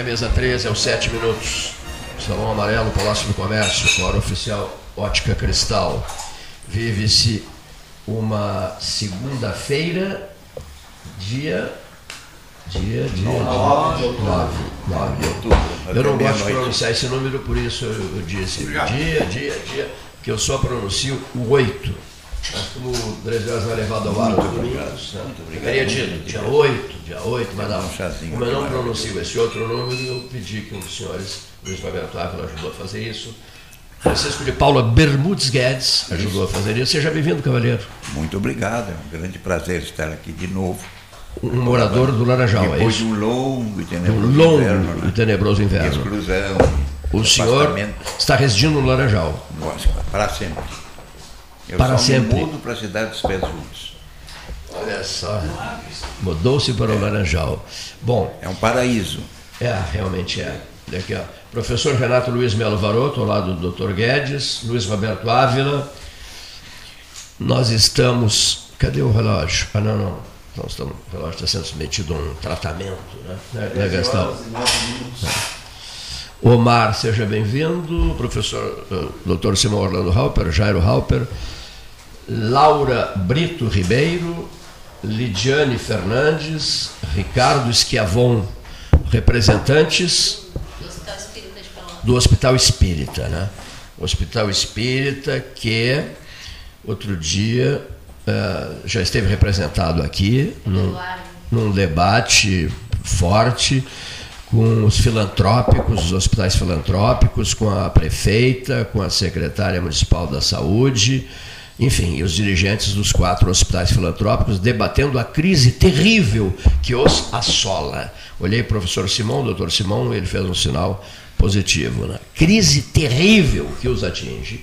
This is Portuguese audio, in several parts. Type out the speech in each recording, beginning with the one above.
a mesa 13, aos 7 minutos. Salão Amarelo, Palácio do Comércio, hora oficial Ótica Cristal. Vive-se uma segunda-feira, dia. Dia, dia. 9 de outubro. Eu não gosto de pronunciar esse número, por isso eu, eu disse dia, dia, dia, que eu só pronuncio o 8. Mas como o 13 horas vai levado ao ar, Muito obrigado. Muito obrigado. Teria dito dia 8, dia 8, mas não. Um chazinho Como eu não pronuncio esse outro número, eu pedi que um dos senhores, Luiz Roberto Ávila, ajudou a fazer isso. Francisco de Paula Bermudes Guedes ajudou a fazer isso. Seja bem-vindo, cavalheiro. Muito obrigado, é um grande prazer estar aqui de novo. Um morador do Laranjal, é Depois de isso? um longo e tenebroso um longo inverno, e né? tenebroso inverno. Exclusão. O senhor está residindo no Laranjal. Nossa, para sempre. Eu Para só sempre. mudo para a cidade dos pés juntos. Olha só. Mudou-se para o Laranjal. Bom, É um paraíso. É, realmente é. Aqui, ó. Professor Renato Luiz Melo Varoto, ao lado do Dr. Guedes, Luiz Roberto Ávila. Nós estamos. Cadê o relógio? Ah, não, não. Nós estamos, o relógio está sendo submetido a um tratamento, né? Né, né Gastão? Omar, seja bem-vindo. Professor eh, Dr. Simão Orlando Halper, Jairo Halper. Laura Brito Ribeiro, Lidiane Fernandes, Ricardo Esquiavon, representantes do Hospital Espírita né? O Hospital Espírita que outro dia eh, já esteve representado aqui num, num debate forte com os filantrópicos, os hospitais filantrópicos, com a prefeita, com a secretária municipal da saúde, enfim, e os dirigentes dos quatro hospitais filantrópicos debatendo a crise terrível que os assola. Olhei o professor Simão, doutor Simão, ele fez um sinal positivo. Né? Crise terrível que os atinge.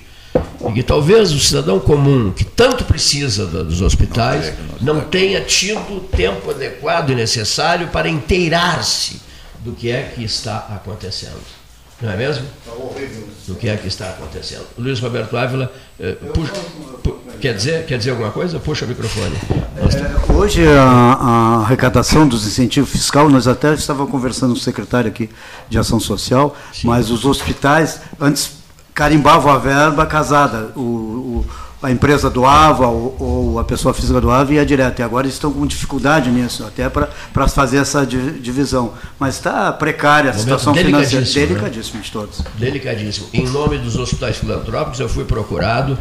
E que talvez o cidadão comum, que tanto precisa dos hospitais, não tenha tido o tempo adequado e necessário para inteirar-se do que é que está acontecendo. Não é mesmo? Do que é que está acontecendo. Luiz Roberto Ávila, eh, puxa- pu- quer, dizer, quer dizer alguma coisa? Puxa o microfone. Nós temos- Hoje, a, a arrecadação dos incentivos fiscal, nós até estávamos conversando com o secretário aqui de Ação Social, mas os hospitais, antes, carimbavam a verba casada. O, o- a empresa doava ou, ou a pessoa física doava e ia direto. E agora estão com dificuldade nisso, até para fazer essa di- divisão. Mas está precária a Momento situação financeira. delicadíssimo, né? Delicadíssimo de todos. Delicadíssimo. Em nome dos hospitais filantrópicos, eu fui procurado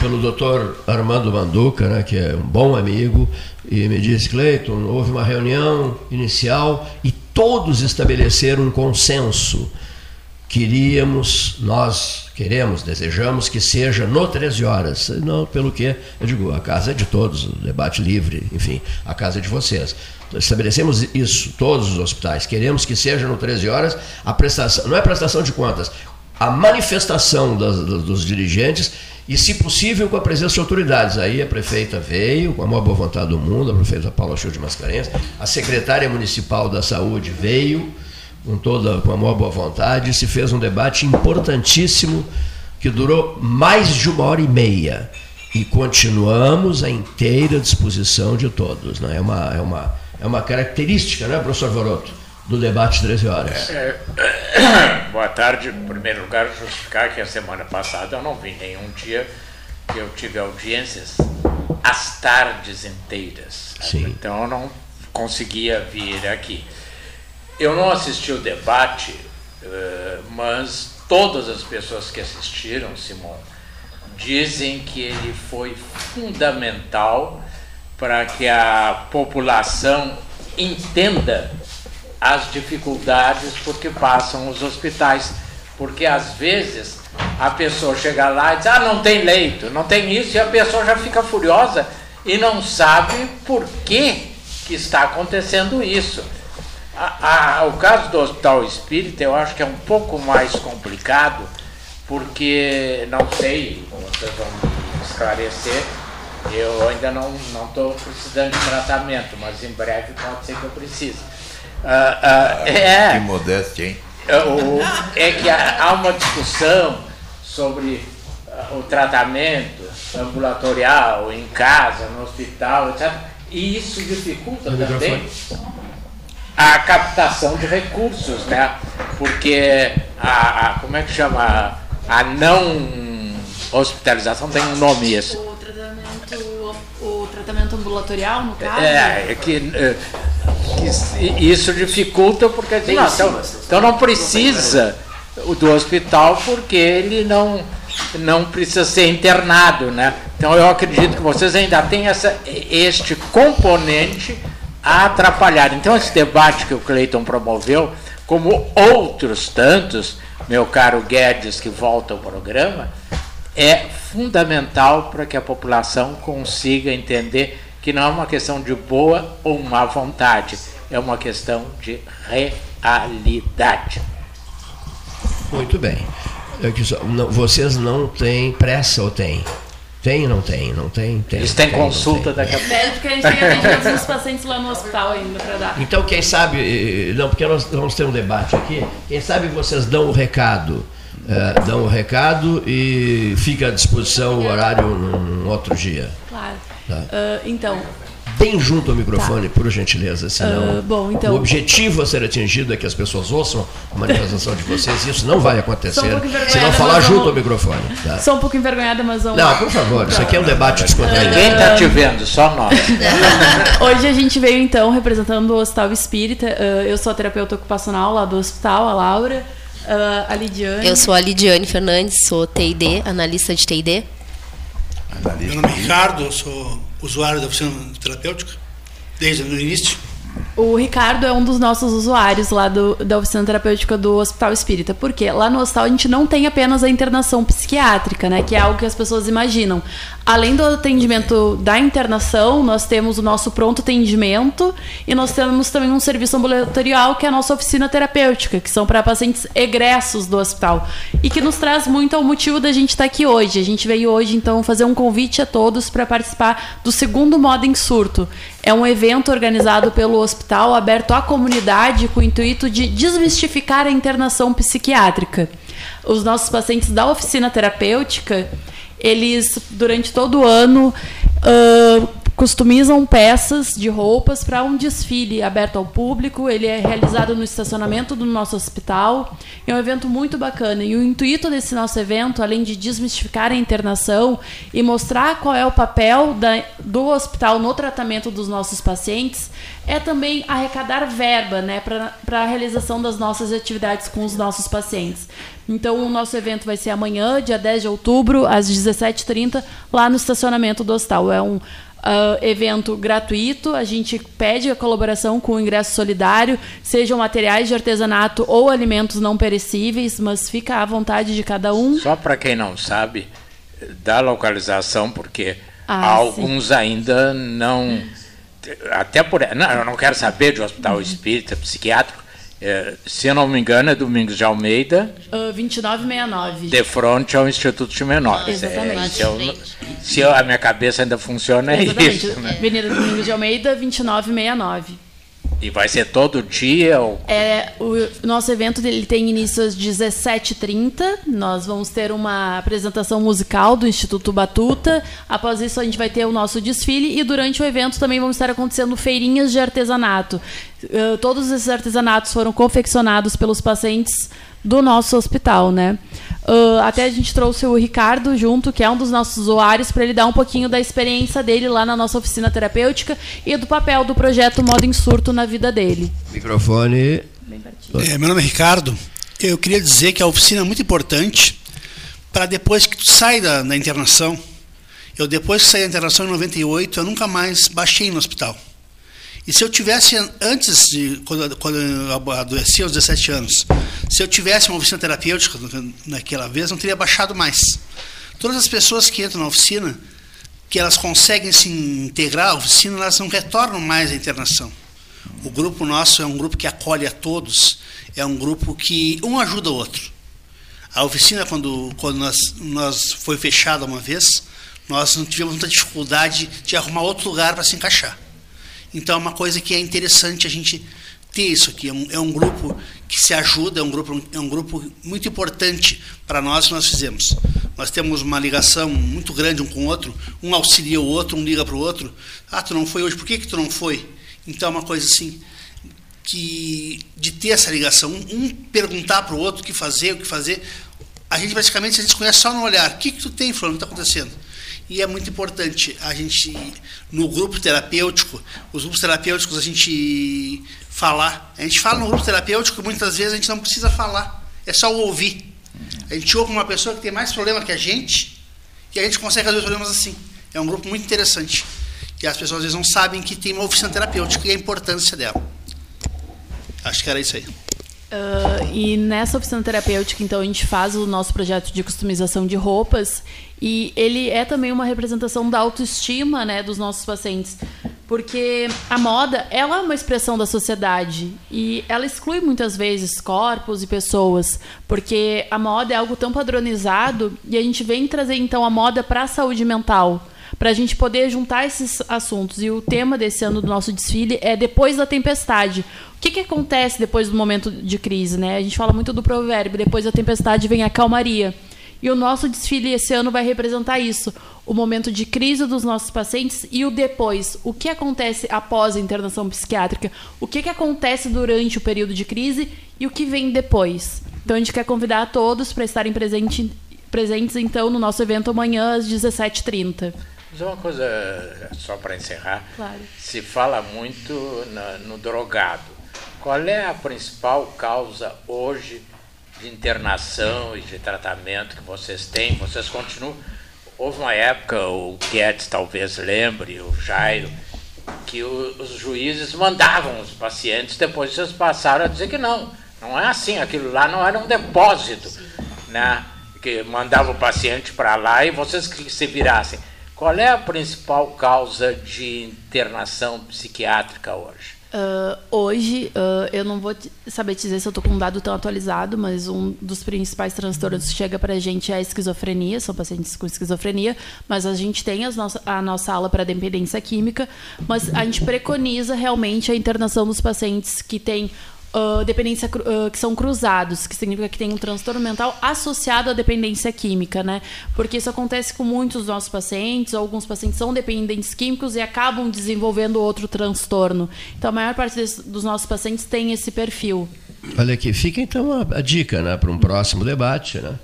pelo doutor Armando Manduca, né, que é um bom amigo, e me disse, Cleiton, houve uma reunião inicial e todos estabeleceram um consenso. Queríamos, nós queremos, desejamos que seja no 13 horas. Não, pelo que, eu digo, a casa é de todos, debate livre, enfim, a casa é de vocês. Estabelecemos isso, todos os hospitais. Queremos que seja no 13 horas a prestação, não é prestação de contas, a manifestação das- dos, dirigentes e, se possível, com a presença de autoridades. Aí a prefeita veio, com a maior boa vontade do mundo, a prefeita Paula Chil de Mascarenhas, a secretária municipal da saúde veio, com toda com a maior boa vontade, se fez um debate importantíssimo que durou mais de uma hora e meia. E continuamos à inteira disposição de todos. Né? É, uma, é, uma, é uma característica, né, professor Voroto, do debate 13 horas. É, boa tarde. Em primeiro lugar, justificar que a semana passada eu não vi nenhum dia que eu tive audiências às tardes inteiras. Sim. Então eu não conseguia vir aqui. Eu não assisti o debate, eh, mas todas as pessoas que assistiram, Simon, dizem que ele foi fundamental para que a população entenda as dificuldades por que passam os hospitais. Porque às vezes a pessoa chega lá e diz: Ah, não tem leito, não tem isso, e a pessoa já fica furiosa e não sabe por que, que está acontecendo isso. A- a- o caso do Hospital Espírita eu acho que é um pouco mais complicado, porque não sei, vocês vão me esclarecer, eu ainda não estou precisando de tratamento, mas em breve pode ser que eu precise. Ah, ah, Que é, modéstia, hein? é, o- é que há há uma discussão sobre ah, o tratamento ambulatorial, em casa, no hospital, etc. E isso dificulta também. A captação de recursos, né? Porque a, a como é que chama a não hospitalização tem um nome esse. O tratamento, o tratamento ambulatorial, no caso? É, é que, é, que isso dificulta porque assim, não, então, então não precisa do hospital porque ele não não precisa ser internado, né? Então eu acredito que vocês ainda têm essa, este componente a atrapalhar. Então esse debate que o Cleiton promoveu, como outros tantos, meu caro Guedes que volta ao programa, é fundamental para que a população consiga entender que não é uma questão de boa ou má vontade, é uma questão de realidade. Muito bem. Só, não, vocês não têm pressa ou têm? Tem, não tem, não tem, tem. Eles têm consulta daqui a pouco. É, porque a gente tem todos os pacientes lá no hospital ainda para dar. Então, quem sabe, não, porque nós vamos ter um debate aqui, quem sabe vocês dão o recado, é, dão o recado e fica à disposição o horário num outro dia. Claro. Tá. Uh, então, bem junto ao microfone, tá. por gentileza, senão uh, bom, então, o objetivo a ser atingido é que as pessoas ouçam a manifestação de vocês, isso não vai acontecer um se não falar junto ao microfone. Tá? Sou um pouco envergonhada, mas vamos... Não, por favor, isso aqui é um debate descontraído. Quem está te vendo? Só nós. Hoje a gente veio, então, representando o Hospital Espírita, uh, eu sou a terapeuta ocupacional lá do hospital, a Laura, uh, a Lidiane... Eu sou a Lidiane Fernandes, sou TID, analista de TID. Meu nome é Ricardo, eu sou usuário da oficina terapêutica desde o início. O Ricardo é um dos nossos usuários lá do, da oficina terapêutica do Hospital Espírita. Porque lá no hospital a gente não tem apenas a internação psiquiátrica, né? Que é algo que as pessoas imaginam. Além do atendimento da internação, nós temos o nosso pronto atendimento e nós temos também um serviço ambulatorial que é a nossa oficina terapêutica, que são para pacientes egressos do hospital. E que nos traz muito ao motivo da gente estar aqui hoje. A gente veio hoje, então, fazer um convite a todos para participar do segundo modo em surto. É um evento organizado pelo hospital, aberto à comunidade, com o intuito de desmistificar a internação psiquiátrica. Os nossos pacientes da oficina terapêutica eles, durante todo o ano, uh, customizam peças de roupas para um desfile aberto ao público. Ele é realizado no estacionamento do nosso hospital. É um evento muito bacana. E o intuito desse nosso evento, além de desmistificar a internação e mostrar qual é o papel da, do hospital no tratamento dos nossos pacientes, é também arrecadar verba né, para a realização das nossas atividades com os nossos pacientes. Então, o nosso evento vai ser amanhã, dia 10 de outubro, às 17h30, lá no estacionamento do hostal. É um uh, evento gratuito, a gente pede a colaboração com o ingresso solidário, sejam materiais de artesanato ou alimentos não perecíveis, mas fica à vontade de cada um. Só para quem não sabe, da localização, porque ah, alguns sim. ainda não. Até por. Não, eu não quero saber de hospital espírita, psiquiátrico é, se eu não me engano, é Domingos de Almeida. Uh, 2969. De frente ao Instituto de Menores. Ah, exatamente. É, se, eu, se eu, a minha cabeça ainda funciona, é exatamente. isso. Né? Avenida Domingos de Almeida, 2969. E vai ser todo dia? Ou... É, o nosso evento ele tem início às 17h30. Nós vamos ter uma apresentação musical do Instituto Batuta. Após isso, a gente vai ter o nosso desfile. E durante o evento também vão estar acontecendo feirinhas de artesanato. Uh, todos esses artesanatos foram confeccionados pelos pacientes do nosso hospital, né? Uh, até a gente trouxe o Ricardo junto, que é um dos nossos usuários, para ele dar um pouquinho da experiência dele lá na nossa oficina terapêutica e do papel do projeto Modo em Surto na vida dele. Microfone. É, meu nome é Ricardo. Eu queria dizer que a oficina é muito importante para depois que tu sai da, da internação. Eu depois que saí da internação em 98, eu nunca mais baixei no hospital. E se eu tivesse, antes de, quando, quando eu adoeci aos 17 anos, se eu tivesse uma oficina terapêutica naquela vez, não teria baixado mais. Todas as pessoas que entram na oficina, que elas conseguem se integrar à oficina, elas não retornam mais à internação. O grupo nosso é um grupo que acolhe a todos, é um grupo que um ajuda o outro. A oficina, quando, quando nós, nós foi fechada uma vez, nós não tivemos muita dificuldade de arrumar outro lugar para se encaixar. Então é uma coisa que é interessante a gente ter isso aqui. É um, é um grupo que se ajuda, é um grupo, é um grupo muito importante para nós que nós fizemos. Nós temos uma ligação muito grande um com o outro, um auxilia o outro, um liga para o outro. Ah, tu não foi hoje, por que, que tu não foi? Então é uma coisa assim. que de ter essa ligação, um perguntar para o outro o que fazer, o que fazer. A gente praticamente a gente conhece só no olhar. O que, que tu tem, Fulano, o que está acontecendo? E é muito importante a gente, no grupo terapêutico, os grupos terapêuticos, a gente falar. A gente fala no grupo terapêutico, muitas vezes a gente não precisa falar, é só ouvir. A gente ouve uma pessoa que tem mais problema que a gente e a gente consegue resolver problemas assim. É um grupo muito interessante. E as pessoas às vezes não sabem que tem uma oficina terapêutica e a importância dela. Acho que era isso aí. Uh, e nessa oficina terapêutica, então, a gente faz o nosso projeto de customização de roupas e ele é também uma representação da autoestima né, dos nossos pacientes. Porque a moda, ela é uma expressão da sociedade e ela exclui muitas vezes corpos e pessoas, porque a moda é algo tão padronizado e a gente vem trazer então a moda para a saúde mental, para a gente poder juntar esses assuntos. E o tema desse ano do nosso desfile é depois da tempestade. O que, que acontece depois do momento de crise, né? A gente fala muito do provérbio, depois da tempestade vem a calmaria. E o nosso desfile esse ano vai representar isso, o momento de crise dos nossos pacientes e o depois, o que acontece após a internação psiquiátrica, o que, que acontece durante o período de crise e o que vem depois. Então a gente quer convidar a todos para estarem presente, presentes então no nosso evento amanhã às 17h30. Mas uma coisa, só para encerrar, Claro. se fala muito na- no drogado. Qual é a principal causa hoje de internação e de tratamento que vocês têm? Vocês continuam. Houve uma época, o Guedes talvez lembre, o Jairo, que os juízes mandavam os pacientes, depois vocês passaram a dizer que não. Não é assim, aquilo lá não era um depósito, né? Que mandava o paciente para lá e vocês que se virassem. Qual é a principal causa de internação psiquiátrica hoje? Ah, hoje, ah, eu não vou saber te dizer se eu estou com um dado tão atualizado, mas um dos principais transtornos que chega para a gente é a esquizofrenia, são pacientes com esquizofrenia, mas a gente tem as a nossa ala para dependência química, mas a gente preconiza realmente a internação dos pacientes que têm ah, dependência ah, que são cruzados, que significa que tem um transtorno mental associado à dependência química, né? Porque isso acontece com muitos dos nossos pacientes, alguns pacientes são dependentes químicos e acabam desenvolvendo outro transtorno. Então a maior parte desse- dos nossos pacientes tem esse perfil. Olha aqui, fica então a, a dica né, para um próximo debate, né?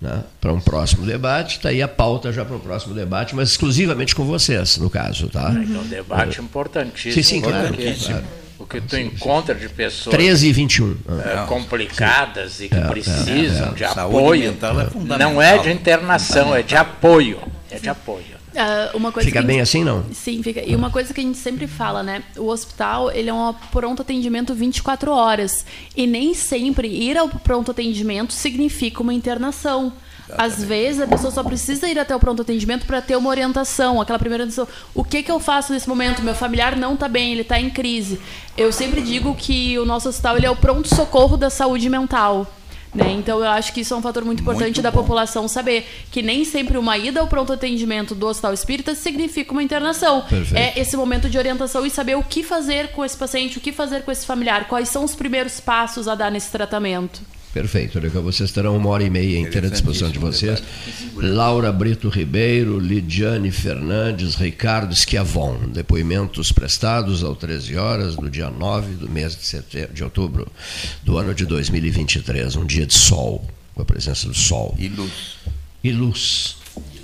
né, para um próximo debate, está aí a pauta já para um próximo debate, mas exclusivamente com vocês, no caso, tá? É um debate importantíssimo. Sim, sim, claro, porque claro. O que tu encontra de pessoas 13 e 21. eh, complicadas e que É, é, precisam é. de apoio, é fundamental. não é de internação, é de apoio. É de apoio. Ah, uma coisa Fica bem gente- assim, não? Sim, fica. E uma coisa que a gente sempre fala, né? O hospital, ele é um pronto atendimento 24 horas. E nem sempre ir ao pronto atendimento significa uma internação. Às vezes a pessoa só precisa ir até o pronto atendimento para ter uma orientação, aquela primeira orientação. O que, que eu faço nesse momento? Meu familiar não está bem, ele está em crise. Eu sempre digo que o nosso hospital ele é o pronto socorro da saúde mental. Né? Então eu acho que isso é um fator muito importante Muito da população saber que nem sempre uma ida ao pronto atendimento do hospital espírita significa uma internação. Perfeito. É esse momento de orientação e saber o que fazer com esse paciente, o que fazer com esse familiar, quais são os primeiros passos a dar nesse tratamento. Perfeito, olha, vocês terão uma hora e meia inteira à disposição de vocês. Laura Brito Ribeiro, Lidiane Fernandes, Ricardo Schiavon. Depoimentos prestados ao 13 horas do dia 9 do mês de, setembro, de outubro do ano de 2023. Um dia de sol, com a presença do sol. E luz. E luz.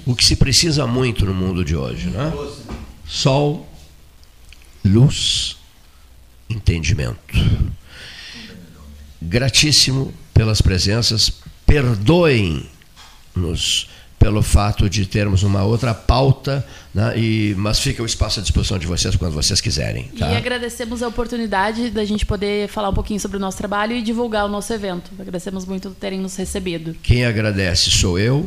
O que se precisa muito no mundo de hoje, né? Sol, luz, entendimento. Gratíssimo pelas presenças, perdoem-nos pelo fato de termos uma outra pauta, né? e, mas fica o espaço à disposição de vocês quando vocês quiserem. Tá? E agradecemos a oportunidade da gente poder falar um pouquinho sobre o nosso trabalho e divulgar o nosso evento. Agradecemos muito por terem nos recebido. Quem agradece sou eu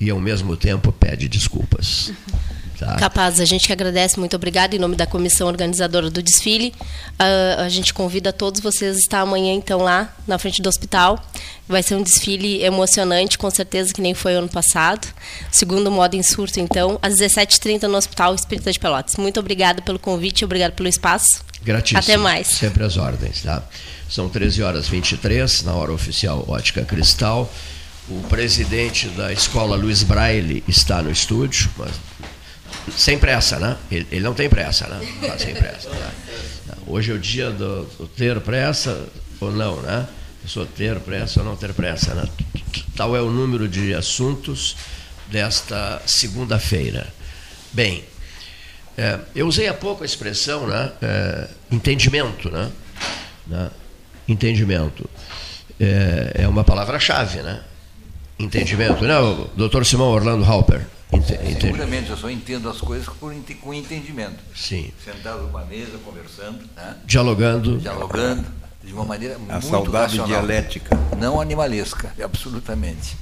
e ao mesmo tempo pede desculpas. Tá? Capaz, a gente que agradece, muito obrigada em nome da comissão organizadora do desfile. Ah, a gente convida todos vocês a estar amanhã, então, lá na frente do hospital. Vai ser um desfile emocionante, com certeza, que nem foi ano passado. Segundo modo em surto, então, às 17h30 no Hospital Espírita de Pelotas. Muito obrigada pelo convite, obrigado pelo espaço. Gratíssimo. Até mais. Sempre às ordens, tá? São 13 horas 23, na hora oficial Ótica Cristal. O presidente da escola Luiz Braille está no estúdio, mas sem pressa, né? Ele, ele não tem pressa, né? Tá sem pressa. Né? Hoje é o dia do, do ter pressa ou não, né? Pessoa ter pressa ou não ter pressa, né? Tal é o número de assuntos desta segunda-feira. Bem, é, eu usei há pouco a expressão, né? É, entendimento, né? né? Entendimento. É, é uma palavra-chave, né? Entendimento, né? Doutor Simão Orlando Halper. Ente, Seguramente, eu só entendo as coisas por, com entendimento. Sim. Sentado numa mesa, conversando. Né? Dialogando. Dialogando, de uma maneira A muito saudade racional. dialética. Não animalesca, absolutamente.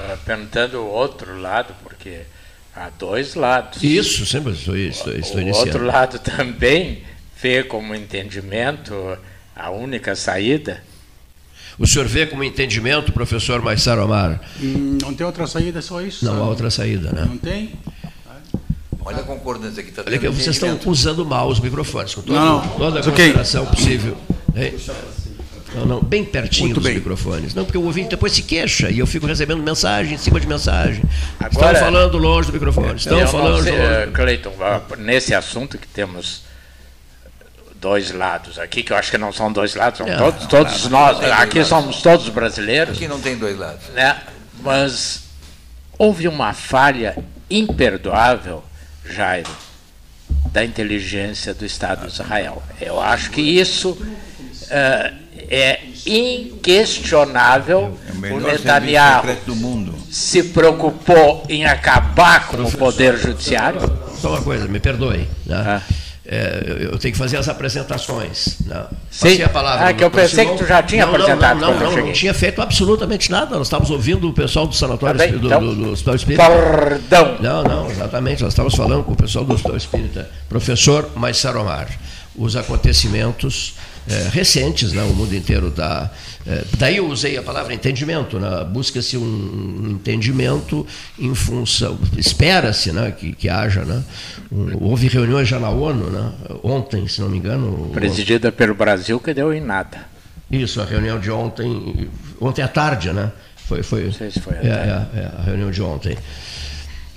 Ah, Perguntando o outro lado, porque há dois lados. Isso, sempre estou, estou, estou o iniciando. outro lado também vê como entendimento a única saída. O senhor vê como entendimento, professor Maissaro Amar? Hum, Não tem outra saída, só isso? Não há outra saída, né? Não tem? Olha a concordância aqui. Tá Olha que vocês estão usando mal os microfones, com toda, Não, não. toda a It's okay. consideração possível. Hein? Não, não, bem pertinho Muito dos bem. microfones. Não, porque o ouvinte depois se queixa e eu fico recebendo mensagem em cima de mensagem. Agora- estão falando longe do microfone. Estão Eu não falando sei, longe. Cleiton, nesse assunto que temos dois lados aqui, que eu acho que não são dois lados, são É, todos, não, todos não, nós, não tem dois aqui lados. somos todos brasileiros, Aqui não tem dois lados. né? mas houve uma falha imperdoável, Jairo, da inteligência do Estado de Israel. Eu acho que isso eh, é inquestionável. É o O Netanyahu secreto do mundo. se preocupou em acabar com o poder judiciário. Só uma coisa, me perdoe. Né? Ah. É, eu- tenho que fazer as apresentações. Né? Sim. Passei a palavra Ah, que eu pensei Simão. que tu já tinha não, não, apresentado Não, não, não, não cheguei. tinha feito absolutamente nada. Nós estávamos ouvindo o pessoal do Sanatório Tá bem, do, então. do, do Hospital Espírita. Perdão. Não, não, exatamente. Nós estávamos falando com o pessoal do Hospital Espírita, professor Maissaromar. Os acontecimentos eh, recentes, né, o mundo inteiro está. daí eu usei a palavra entendimento. Né, Busca-se um entendimento em função. Espera-se né, que, que haja. Né, um- houve reuniões já na ONU, né, ontem, se não me engano. Presidida pelo Brasil, que deu em nada. Isso, a reunião de ontem, ontem à tarde, né? Foi, foi, Não sei se foi é, é, é, a reunião de ontem.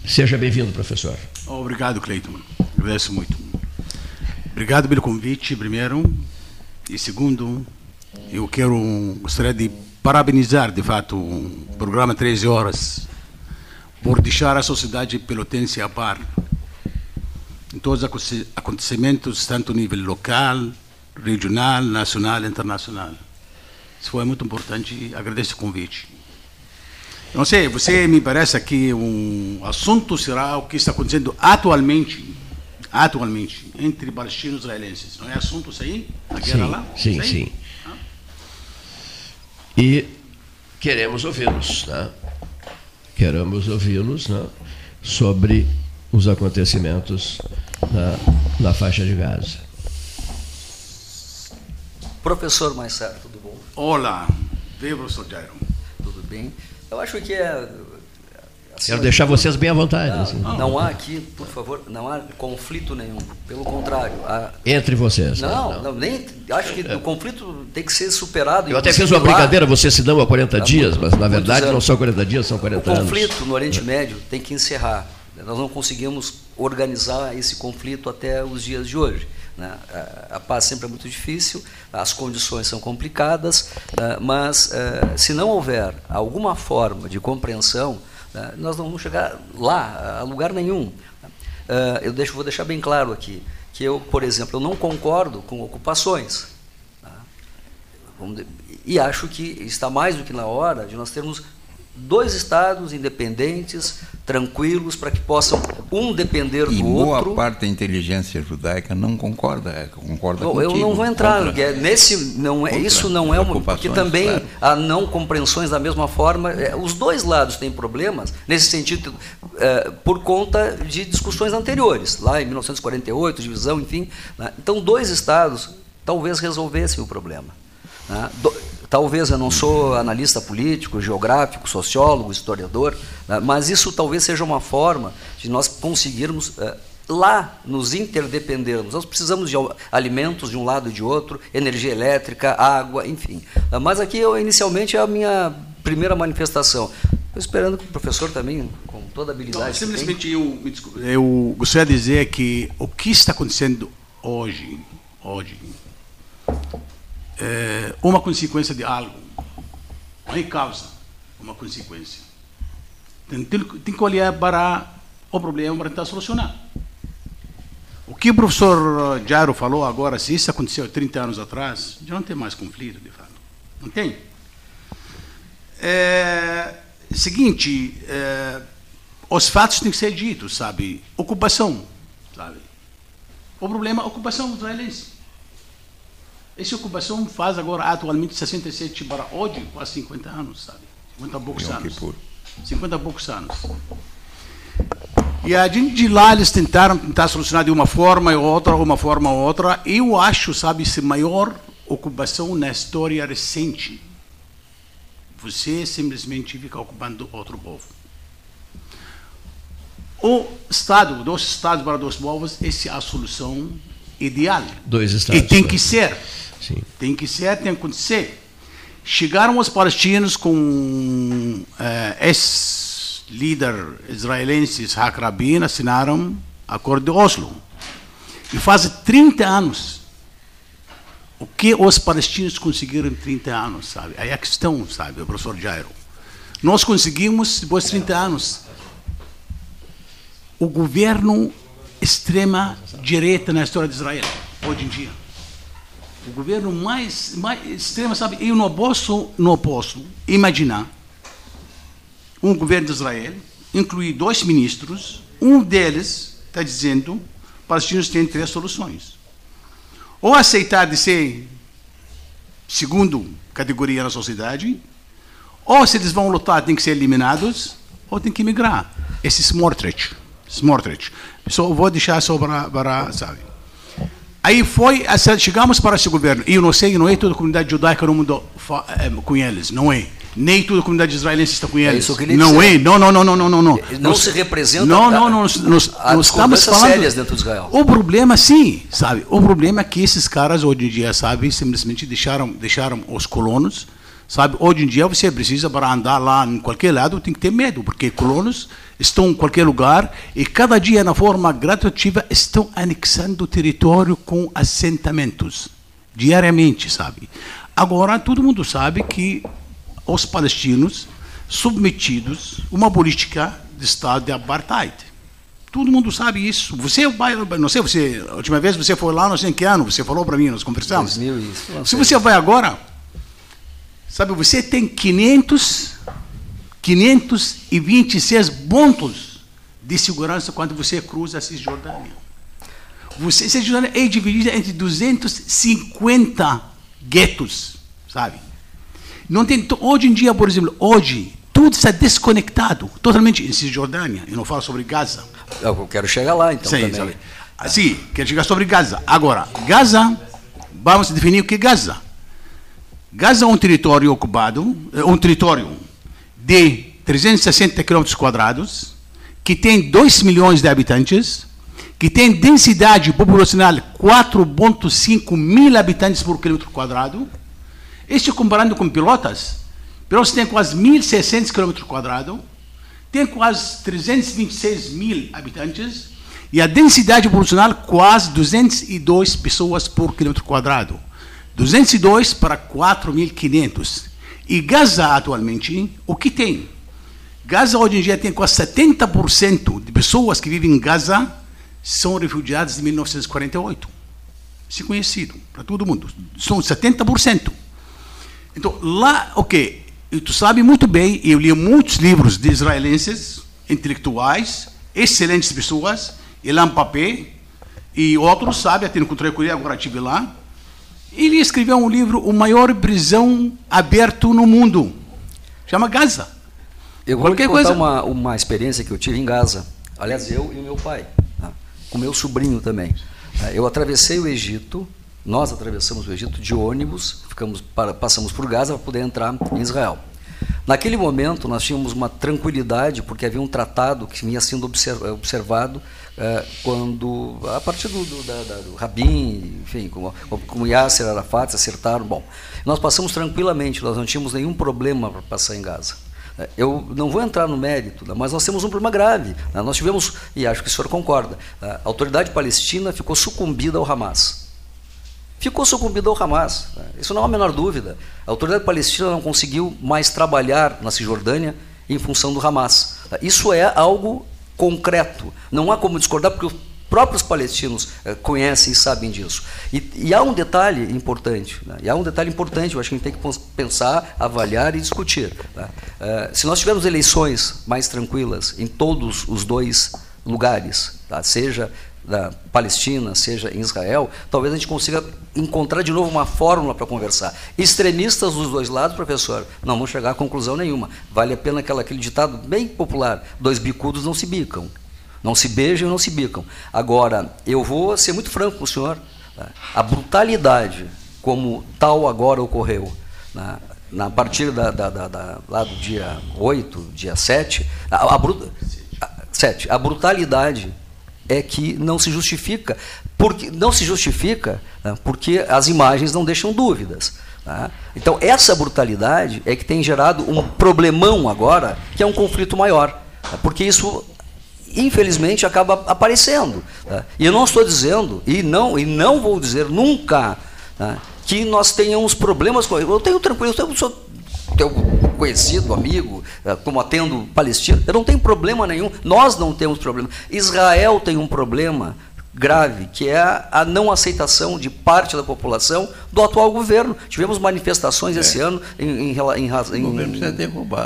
Seja bem-vindo, professor. Obrigado, Cleiton. Agradeço muito. Obrigado pelo convite, primeiro. E segundo, eu quero, gostaria de parabenizar, de fato, o programa 13 Horas por deixar a sociedade pelotense a par em todos os aconte- acontecimentos, tanto a nível local, regional, nacional e internacional. Isso foi muito importante e agradeço o convite. Não sei, você me parece que um assunto será o que está acontecendo atualmente, atualmente, entre palestinos e israelenses. Não é assunto isso aí? A guerra Sim, lá? sim, sim. E queremos ouvi-los, né? Queremos ouvi-los né? sobre os acontecimentos na, na faixa de Gaza. Professor Maissar, tudo bom? Olá, veio professor Jairo. Tudo bem? Eu acho que é. Quero deixar vocês bem à vontade. Não, assim. não há aqui, por favor, não há conflito nenhum. Pelo contrário. há- Entre vocês. né? não, não, nem. Acho que o conflito tem que ser superado. Eu até fiz uma brincadeira, vocês se dão a 40 Há dias, muito- mas na verdade não são 40 dias, são O 40 anos. conflito no Oriente Médio tem que encerrar. Nós não conseguimos organizar esse conflito até os dias de hoje. né? A- paz sempre é muito difícil, as condições são complicadas, né? mas eh, se não houver alguma forma de compreensão, né, nós não vamos chegar lá, a lugar nenhum. Eh, Eu deixo, vou deixar bem claro aqui que eu, por exemplo, eu não concordo com ocupações. tá? E acho que está mais do que na hora de nós termos dois estados independentes, tranquilos, para que possam um depender E do boa outro. parte da inteligência judaica não concorda, é, concorda Bom, eu não vou entrar contra- é, nesse não é isso não é uma porque também claro. há não compreensões da mesma forma é, os dois lados têm problemas nesse sentido é, por conta de discussões anteriores lá em 1948 divisão enfim né? então dois estados talvez resolvessem o problema né? Do- Talvez eu não sou analista político, geográfico, sociólogo, historiador, né? mas isso talvez seja uma forma de nós conseguirmos eh, lá nos interdependermos. Nós precisamos de al- alimentos de um lado e de outro, energia elétrica, água, enfim. Ah, Mas aqui, eu, inicialmente, é a minha primeira manifestação. Estou esperando que o professor também, com toda a habilidade. Não, simplesmente eu, eu gostaria de dizer que o que está acontecendo hoje, hoje, é uma consequência de algo, não é causa, uma consequência. Tem, tem, tem que olhar para o problema para tentar solucionar. O que o professor Jairo falou agora, se isso aconteceu 30 anos atrás, já não tem mais conflito, de fato. Não tem. É, seguinte, é, os fatos têm que ser ditos, sabe? Ocupação, sabe? O problema é a ocupação israelense. Essa ocupação faz agora atualmente 67 para hoje, quase 50 anos, sabe? 50 e poucos Yom anos. Kippur. 50 e poucos anos. E a gente de lá eles tentaram tentar solucionar de uma forma ou outra, uma forma ou outra. Eu acho, sabe, se maior ocupação na história recente. Você simplesmente fica ocupando outro povo. O Estado, dois Estados para dois povos, essa é a solução ideal. Dois estados. E tem né? que ser. Sim. Tem que ser, tem que acontecer. Chegaram os palestinos com eh, ex-líder israelense Isaac Rabin, assinaram o Acordo de Oslo. E faz 30 anos. O que os palestinos conseguiram em 30 anos, sabe? Aí é a questão, sabe, o professor Jairo. Nós conseguimos, depois de 30 anos, o governo extrema direita na história de Israel, hoje em dia. O governo mais, mais extremo, sabe? Eu não posso, não posso imaginar um governo de Israel incluir dois ministros, um deles está dizendo palestinos têm três soluções. Ou aceitar de ser segundo categoria na sociedade, ou se eles vão lutar têm que ser eliminados, ou têm que migrar. Esse Smotrich. Smotrich. Só vou deixar só para, sabe. Aí foi, chegamos para esse governo. E eu não sei, não é toda a comunidade judaica no mundo eh, com eles, não é. Nem toda a comunidade israelense está com eles. que eu queria não dizer. é, não, não, não, não, não, não. não. Não se representa Não, não, não. Nós, nós, estamos falando. sérias dentro de Israel. O problema, sim, sabe? O problema é que esses caras hoje em dia, sabe, simplesmente deixaram, deixaram os colonos, sabe? Hoje em dia você precisa para andar lá em qualquer lado tem que ter medo, porque colonos estão em qualquer lugar e cada dia na forma gradativa estão anexando território com assentamentos diariamente, sabe? Agora todo mundo sabe que os palestinos submetidos a uma política de estado de apartheid. Todo mundo sabe isso. Você vai, não sei, você, a última vez você foi lá, não sei em que ano, você falou para mim, nós conversamos. 2000 e- não Se você vai agora, sabe, você tem 500, 526 pontos de segurança quando você cruza a Cisjordânia. Você, Cisjordânia é dividida entre 250 guetos, sabe? Não tem, hoje em dia, por exemplo, hoje, tudo está desconectado, totalmente em Cisjordânia. Eu não falo sobre Gaza. Eu quero chegar lá, então, Sim, também. sabe? Ah, Sim, quero chegar sobre Gaza. Agora, Gaza, vamos definir o que é Gaza. Gaza é um território ocupado, é um território de 360 quilômetros quadrados, que tem 2 milhões de habitantes, que tem densidade populacional 4,5 mil habitantes por quilômetro quadrado. Este comparando com Pilotas, Pilotas tem quase 1.600 quilômetros quadrados, tem quase 326 mil habitantes e a densidade populacional quase 202 pessoas por quilômetro quadrado. 202 para 4.500. E Gaza, atualmente, o que tem? Gaza, hoje em dia, tem quase 70% de pessoas que vivem em Gaza são refugiados de 1948. Isso é conhecido para todo mundo. São 70%. Então, lá, ok, tu sabe muito bem, eu li muitos livros de israelenses, intelectuais, excelentes pessoas, Elan Papé e outros, sabe, até encontrei com ele, agora estive lá. Ele escreveu um livro, O Maior Prisão Aberto no Mundo. Chama Gaza. Eu vou Qualquer te contar coisa- uma, uma experiência que eu tive em Gaza. Aliás, eu e o meu pai, tá? com meu sobrinho também. Tá? Eu atravessei o Egito, nós atravessamos o Egito de ônibus, ficamos para, passamos por Gaza para poder entrar em Israel. Naquele momento, nós tínhamos uma tranquilidade, porque havia um tratado que vinha sendo obser- observado eh, quando, a partir do, do, da, da- do Rabin, enfim, com, com Yasser Arafat, acertaram. Bom, nós passamos tranquilamente, nós não tínhamos nenhum problema para passar em Gaza. Eu não vou entrar no mérito, né, mas nós temos um problema grave. Né. Nós tivemos, e acho que o senhor concorda, a autoridade palestina ficou sucumbida ao Hamas. Ficou sucumbida ao Hamas. Né. Isso não há a menor dúvida. A autoridade palestina não conseguiu mais trabalhar na Cisjordânia em função do Hamas. Isso é algo concreto. Não há como discordar, porque os próprios palestinos eh, conhecem e sabem disso. E, e há um detalhe importante, né? e há um detalhe importante, eu acho que a gente tem que pensar, avaliar e discutir. Né? Eh, se nós tivermos eleições mais tranquilas em todos os dois lugares, tá? seja da Palestina, seja em Israel, talvez a gente consiga encontrar de novo uma fórmula para conversar. Extremistas dos dois lados, professor, não vão chegar a conclusão nenhuma. Vale a pena aquela, aquele ditado bem popular: dois bicudos não se bicam. Não se beijam e não se bicam. Agora, eu vou ser muito franco com o senhor. Tá? A brutalidade, como tal agora ocorreu, na, na partir da, da, da, da, lá do dia 8, dia 7, a, a, a, 7, a brutalidade é que não se justifica, porque não se justifica né, porque as imagens não deixam dúvidas. Tá? Então essa brutalidade é que tem gerado um problemão agora, que é um conflito maior, tá? porque isso infelizmente acaba aparecendo. Tá? E eu não estou dizendo e não e não vou dizer nunca que nós tenhamos problemas com eu tenho tranquilo, eu sou teu conhecido, amigo, eh, como atendo palestino, eu não tenho problema nenhum, nós não temos problema. Israel tem um problema grave, que é a não aceitação de parte da população do atual governo. Tivemos manifestações é. esse ano em, em, em, em,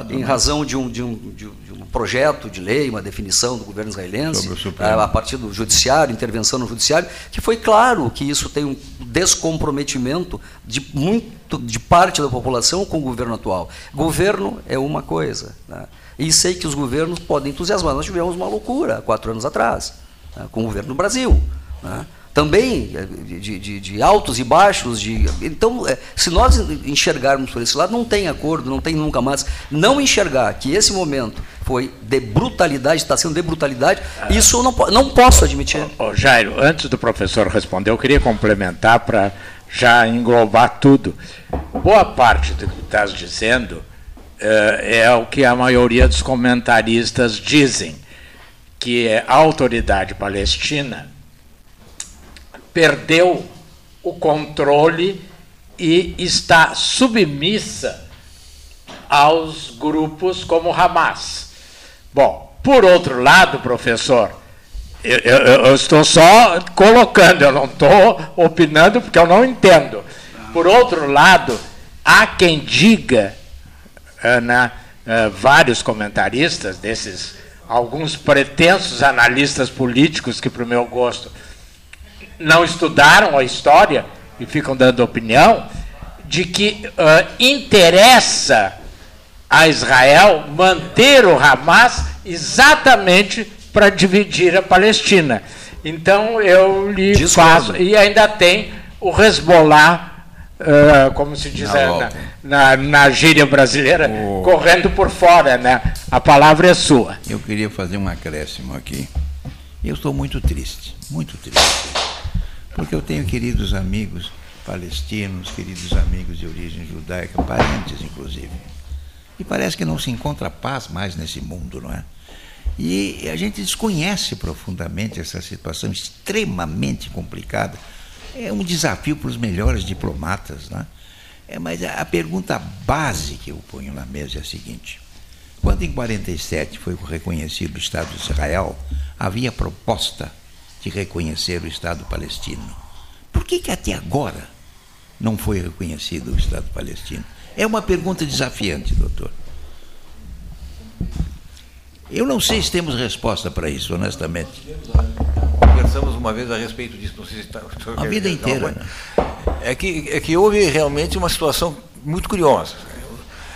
em né? razão de um, de, um, de um projeto de lei, uma definição do governo israelense, a partir do judiciário, intervenção no judiciário, que foi claro que isso tem um descomprometimento de muito de parte da população com o governo atual. Governo é uma coisa. Né? E sei que os governos podem entusiasmar. Nós tivemos uma loucura quatro anos atrás, né? com o governo do Brasil. Né? também eh, de, de, de, altos e baixos. De, então, eh, se nós enxergarmos por esse lado, não tem acordo, não tem nunca mais. Não enxergar que esse momento foi de brutalidade, está sendo de brutalidade, ah. isso eu não, não posso admitir. Oh, oh, Jairo, antes do professor responder, eu queria complementar para já englobar tudo. Boa parte do que estás dizendo é, é o que a maioria dos comentaristas dizem, que é a autoridade palestina perdeu o controle e está submissa aos grupos como Hamas. Bom, por outro lado, professor, eu, eu, eu estou só colocando, eu não estou opinando porque eu não entendo. Por outro lado, há quem diga, Ana, uh, vários comentaristas desses, alguns pretensos analistas políticos que, para o meu gosto, não estudaram a história e ficam dando opinião, de que uh, interessa a Israel manter o Hamas exatamente para dividir a Palestina. Então eu lhe Discordo. faço. E ainda tem o Hezbollah, uh, como se diz na, na, na, gíria brasileira, correndo por fora. Né? A palavra é sua. Eu queria fazer um acréscimo aqui. Eu estou muito triste, muito triste porque eu tenho queridos amigos palestinos, queridos amigos de origem judaica, parentes inclusive. E parece que não se encontra paz mais nesse mundo, não é? E a gente desconhece profundamente essa situação extremamente complicada. É um desafio para os melhores diplomatas, não é? é mas a pergunta base que eu ponho na mesa é a seguinte: quando em 47 foi reconhecido o Estado de Israel, havia proposta de reconhecer o Estado palestino. Por que, que até agora não foi reconhecido o Estado palestino? É uma pergunta desafiante, doutor. Eu não sei se temos resposta para isso, honestamente. Conversamos uma vez a respeito disso, não sei se está. A vida inteira. Né? É, que, é que houve realmente uma situação muito curiosa.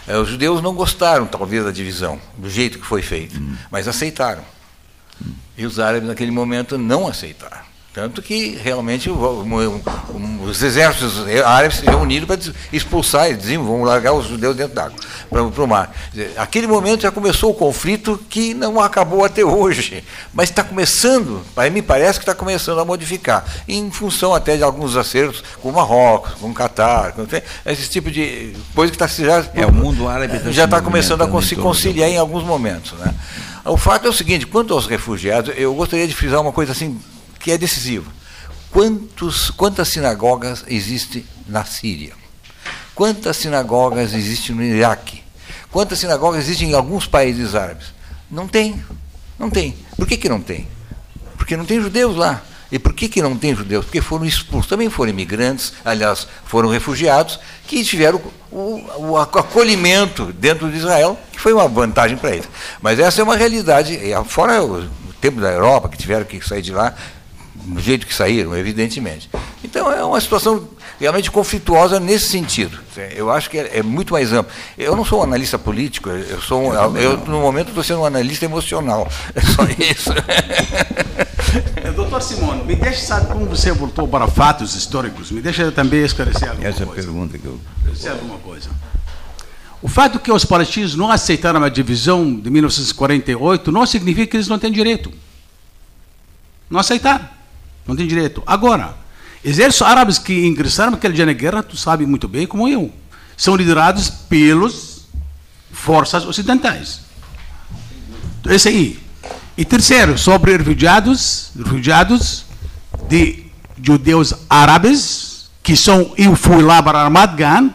É, os judeus não gostaram, talvez, da divisão, do jeito que foi feito, hum. mas aceitaram. E os árabes, naquele momento, não aceitaram. Tanto que realmente os exércitos árabes se reuniram para expulsar, eles diziam, vamos largar os judeus dentro d'água, para, para o mar. Aquele momento já começou o conflito que não acabou até hoje, mas está começando, me parece que está começando a modificar, em função até de alguns acertos com o Marrocos, com o Catar, com esse tipo de coisa que está já. É, o mundo árabe tá já está começando a se conciliar em alguns momentos. Né? O fato é o seguinte, quanto aos refugiados, eu gostaria de frisar uma coisa assim que é decisivo. Quantos, quantas sinagogas existem na Síria? Quantas sinagogas existem no Iraque? Quantas sinagogas existem em alguns países árabes? Não tem. Não tem. Por que, que não tem? Porque não tem judeus lá. E por que, que não tem judeus? Porque foram expulsos. Também foram imigrantes, aliás, foram refugiados, que tiveram o, o acolhimento dentro de Israel, que foi uma vantagem para eles. Mas essa é uma realidade. Fora o tempo da Europa, que tiveram que sair de lá, do jeito que saíram, evidentemente. Então é uma situação realmente conflituosa nesse sentido. Eu acho que é, é muito mais amplo. Eu não sou um analista político, eu sou um, eu, no momento estou sendo um analista emocional. É só isso. Doutor Simone, me deixe saber como você voltou para fatos históricos. Me deixa também esclarecer alguma Essa coisa. pergunta que eu. Esclarecer alguma coisa. O fato que os palestinos não aceitaram a divisão de 1948 não significa que eles não têm direito. Não aceitaram. Não tem direito. Agora, exércitos árabes que ingressaram naquele dia na guerra, tu sabe muito bem como eu, são liderados pelas forças ocidentais. Esse aí. E terceiro, sobre refugiados, refugiados de judeus árabes, que são, eu fui lá para Ramat Gan,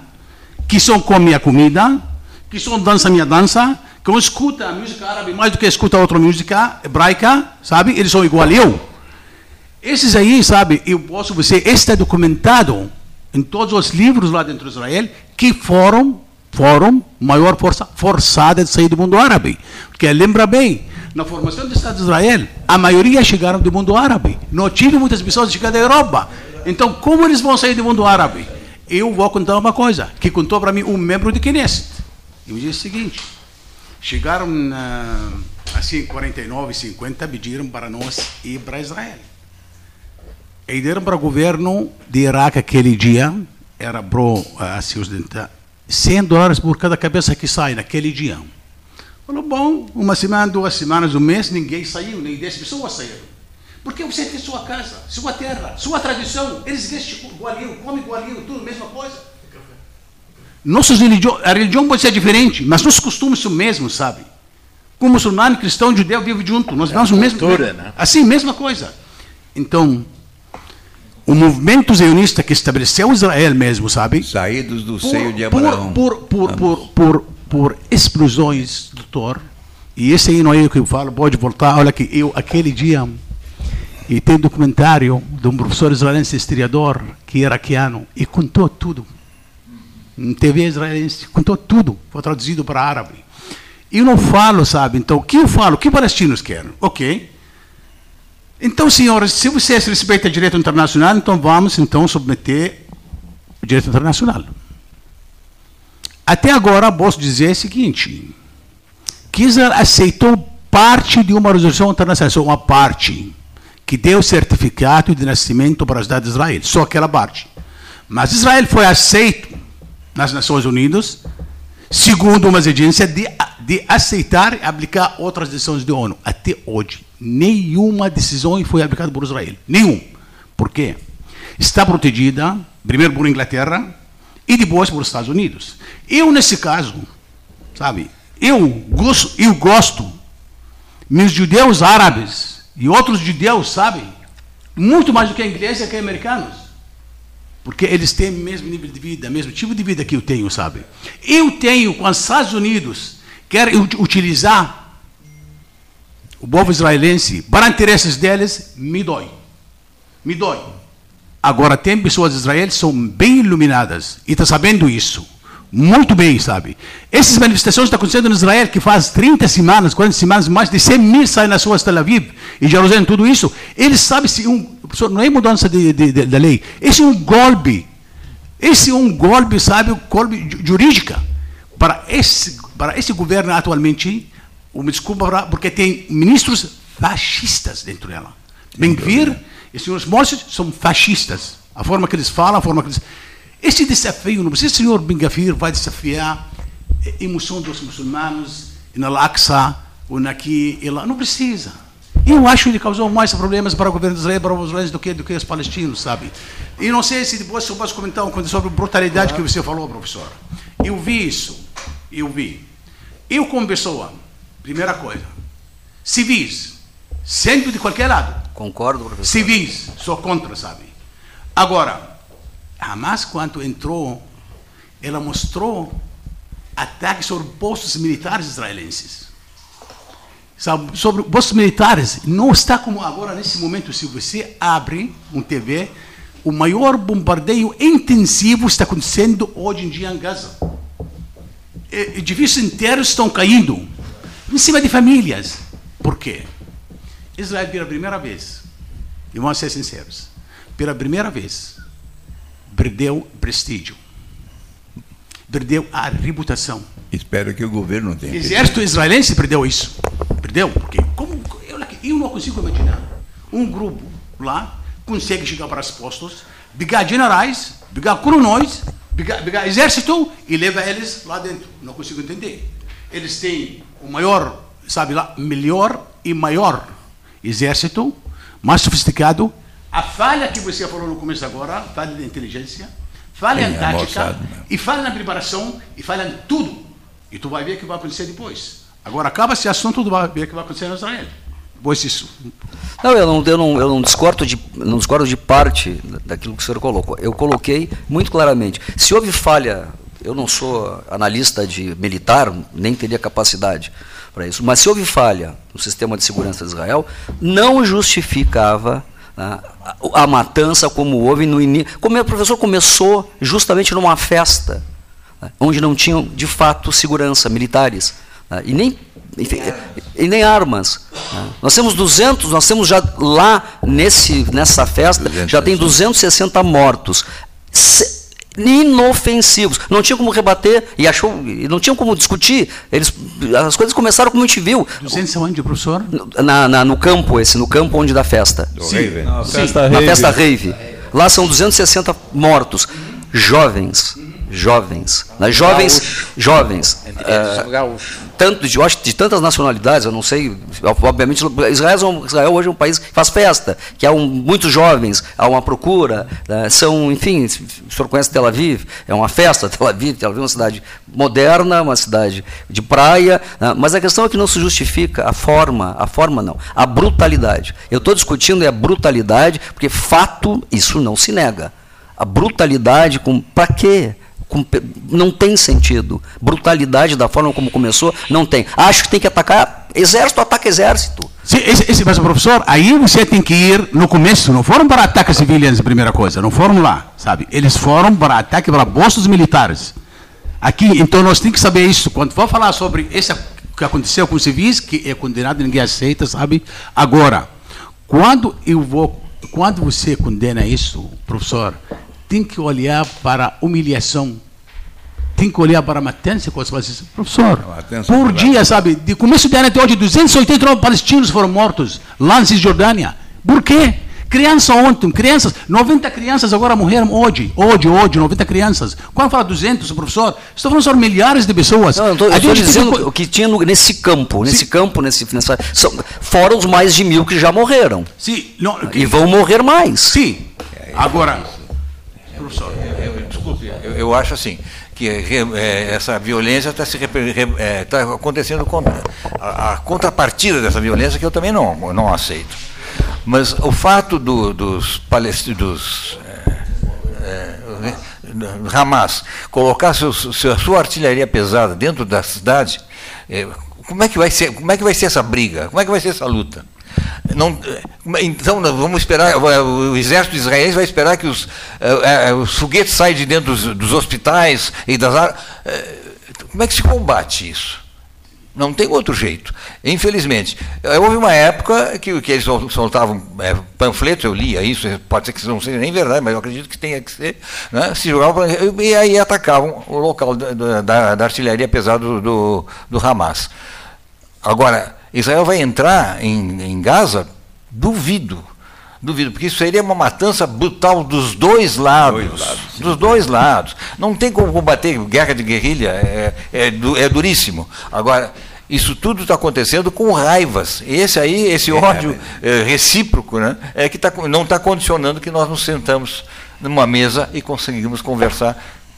que são com minha comida, que são dança minha dança, que não escuta a música árabe mais do que escuta outra música hebraica, sabe? Eles são igual a eu. Esses aí, sabe, eu posso você está documentado em todos os livros lá dentro de Israel que foram foram maior força forçada de sair do mundo árabe. Porque lembra bem, na formação do Estado de Israel, a maioria chegaram do mundo árabe. Não tive muitas pessoas chegar da Europa. Então, como eles vão sair do mundo árabe? Eu vou contar uma coisa que contou para mim um membro de Knesset. E me disse o seguinte: chegaram assim, 49, 50, pediram para nós ir para Israel. E deram para o governo de Iraque aquele dia, era pro assim, ocidental, 100 dólares por cada cabeça que sai naquele dia. Falou, bom, uma semana, duas semanas, um mês, ninguém saiu, nem 10 pessoas saíram. Porque você tem sua casa, sua terra, sua tradição. Eles vestem igualinho, comem igualinho, tudo a mesma coisa. Nossas religião, a religião pode ser diferente, mas nossos costumes são os mesmos, sabe? Como muçulmano, cristão, judeu vivem junto. Nós vivemos é o mesmo. Cultura, né? Assim, mesma coisa. Então, o movimento zionista que estabeleceu Israel mesmo, sabe? Saídos do por, seio de Abraão. Por, por, por, por, por, explosões, doutor. E esse aí não é o que eu falo, pode voltar. Olha que eu, aquele dia, e tem documentário de um professor israelense historiador, que era iraquiano, e contou tudo. Em TV israelense, contou tudo. Foi traduzido para árabe. Eu não falo, sabe? Então, o que eu falo? O que os palestinos querem? Ok. Então, senhores, se vocês respeitam o direito internacional, então vamos então submeter o direito internacional. Até agora, posso dizer o seguinte, que Israel aceitou parte de uma resolução internacional, só uma parte, que deu certificado de nascimento para a cidade de Israel, só aquela parte. Mas Israel foi aceito nas Nações Unidas, segundo uma exigência de, de aceitar e aplicar outras decisões da ONU, até hoje nenhuma decisão foi aplicada por Israel. Nenhum. Por quê? Está protegida, primeiro por Inglaterra e depois por Estados Unidos. Eu, nesse caso, sabe, eu gosto, eu gosto, meus judeus árabes e outros judeus, sabe, muito mais do que ingleses e que americanos. Porque eles têm o mesmo nível de vida, o mesmo tipo de vida que eu tenho, sabe? Eu tenho, com os Estados Unidos, querem utilizar o povo israelense, para interesses deles, me dói. Me dói. Agora, tem pessoas de Israel que são bem iluminadas e estão tá sabendo isso. Muito bem, sabe? Essas manifestações estão acontecendo em Israel, que faz 30 semanas, 40 semanas, mais de 100 mil saem nas ruas de Tel Aviv e Jerusalém, tudo isso. Eles sabem se um, não é mudança de, de, de, da lei. Esse é um golpe. Esse é um golpe, sabe? Um golpe jurídica. Para esse, para esse governo atualmente, uma desculpa porque tem ministros fascistas dentro dela. Benvir Os senhores mortos são fascistas. A forma que eles falam, a forma que eles. Esse desafio, não precisa o senhor Bengafir vai desafiar a emoção dos muçulmanos na Al-Aqsa ou naqui e lá. Não precisa. Eu acho que ele causou mais problemas para o governo de Israel, para os israelenses, do que, do que os palestinos, sabe? E não sei se depois eu posso comentar coisa sobre a brutalidade que você falou, professor. Eu vi isso. Eu vi. Eu, como pessoa, primeira coisa, civis, sempre de qualquer lado. Concordo, professor. Civis, sou contra, sabe? Agora, Hamas, quando entrou, ela mostrou ataques sobre postos militares israelenses. Sabe, sobre postos militares, não está como agora, nesse momento, se você abre um TV, o maior bombardeio intensivo está acontecendo hoje em dia em Gaza. Edifícios inteiros estão caindo em cima de famílias. Por quê? Israel, pela primeira vez, e vamos ser sinceros, pela primeira vez, perdeu prestígio, perdeu a reputação. Espero que o governo tenha. O exército israelense perdeu isso. Perdeu, porque como, eu, eu não consigo imaginar um grupo lá consegue chegar para os postos, pegar generais, pegar coronéis, pegar, pegar exército e levar eles lá dentro. Não consigo entender. Eles têm o maior, sabe lá, melhor e maior exército, mais sofisticado. A falha que você falou no começo agora, falha de inteligência, falha em tática, e falha na preparação, e falha em tudo. E tu vai ver o que vai acontecer depois. Agora acaba esse assunto, tu vai ver o que vai acontecer em Israel. Depois isso. Não, eu não, eu não, eu não discordo de, não discordo de parte daquilo que o senhor colocou. Eu coloquei muito claramente. Se houve falha, eu não sou analista de militar, nem teria capacidade para isso. Mas se houve falha no sistema de segurança de Israel, não justificava né, a, a, matança como houve no início. Como o professor começou justamente numa festa, né, onde não tinham de fato segurança militares né, e nem enfim, e nem armas. Né. Nós temos 200, nós temos já lá nesse nessa festa já tem 260 mortos. Se, inofensivos. Não tinha como rebater e achou, não tinham como discutir. Eles, as coisas começaram como a gente viu. 200 onde, professor? Na, na, no campo esse, no campo onde dá festa. Sim. Na festa, Na festa rave. Lá são 260 mortos, jovens jovens, né? jovens, gaúcho. jovens, uh, tanto de, de tantas nacionalidades, eu não sei, obviamente Israel, Israel hoje é um país que faz festa, que há um, muitos jovens, há uma procura, né? são, enfim, o senhor conhece Tel Aviv, é uma festa, Tel Aviv, Tel Aviv é uma cidade moderna, uma cidade de praia, né? mas a questão é que não se justifica a forma, a forma não, a brutalidade. Eu estou discutindo é a brutalidade, porque fato isso não se nega. A brutalidade com para quê? Não tem sentido. Brutalidade da forma como começou, não tem. Acho que tem que atacar exército, ataca exército. Sim, esse, esse, mas, professor, aí você tem que ir no começo. Não foram para ataque civis, primeira coisa. Não foram lá, sabe? Eles foram para ataque para postos militares. Aqui, então, nós temos que saber isso. Quando for falar sobre esse que aconteceu com os civis, que é condenado, ninguém aceita, sabe? Agora, quando eu vou, quando você condena isso, professor, tem que olhar para a humilhação, tem que olhar para a matança que você faz. Professor, por dia, sabe, de começo de ano até hoje, 289 palestinos foram mortos lá na Cisjordânia. Por quê? Criança ontem, crianças, 90 crianças agora morreram hoje, hoje, hoje, 90 crianças. Quando fala 200, professor, estou falando sobre milhares de pessoas. Não, eu estou dizendo o que tinha no, nesse campo, nesse Sim. campo, nesse, nessa, são, fora os mais de mil que já morreram. Sim. Não, e vão morrer mais. Sim. Agora, Professor. Eu, desculpe, eu, eu, acho assim, que é, essa violência está é, tá acontecendo contra, a, a, contrapartida dessa violência que eu também não, não aceito. Mas o fato do, dos palestinos, é, é, Hamas colocar seu, seu, sua artilharia pesada dentro da cidade, é, como é que vai ser, como é que vai ser essa briga? Como é que vai ser essa luta? Não, então vamos esperar, o exército israelense vai esperar que os, é, os foguetes saiam de dentro dos, dos hospitais e das. É, como é que se combate isso? Não tem outro jeito. Infelizmente. Houve uma época que, que eles soltavam é, panfletos, eu lia isso, pode ser que não seja nem verdade, mas eu acredito que tenha que ser. Né? Se jogavam, e aí atacavam o local da, da, da artilharia pesada do, do, do Hamas. Agora, Israel vai entrar em, em Gaza? Duvido. Duvido, porque isso seria uma matança brutal dos dois lados. Dois lados, dos dois lados. Não tem como combater guerra de guerrilha, é, é, du- é duríssimo. Agora, isso tudo está acontecendo com raivas. Esse aí, esse ódio é, recíproco, né, é que tá, não está condicionando que nós nos sentamos numa mesa e conseguimos conversar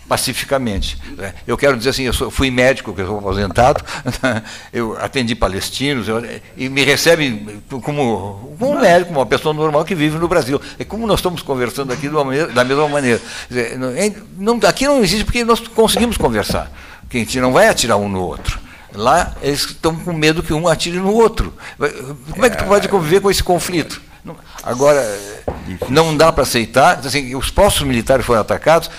pacificamente. né. Eu quero dizer assim, eu sou- fui médico, que eu sou aposentado, eu atendi palestinos, eu- e me recebe como, como um médico, uma pessoa normal que vive no Brasil. É como nós estamos conversando aqui maneira- da mesma maneira. Dizer, não- é- não- aqui não existe porque nós conseguimos conversar. Que a gente não vai atirar um no outro. Lá eles estão com medo que um atire no outro. Como é que tu pode conviver com esse conflito? Agora, não dá para aceitar. Assim, os postos militares foram atacados.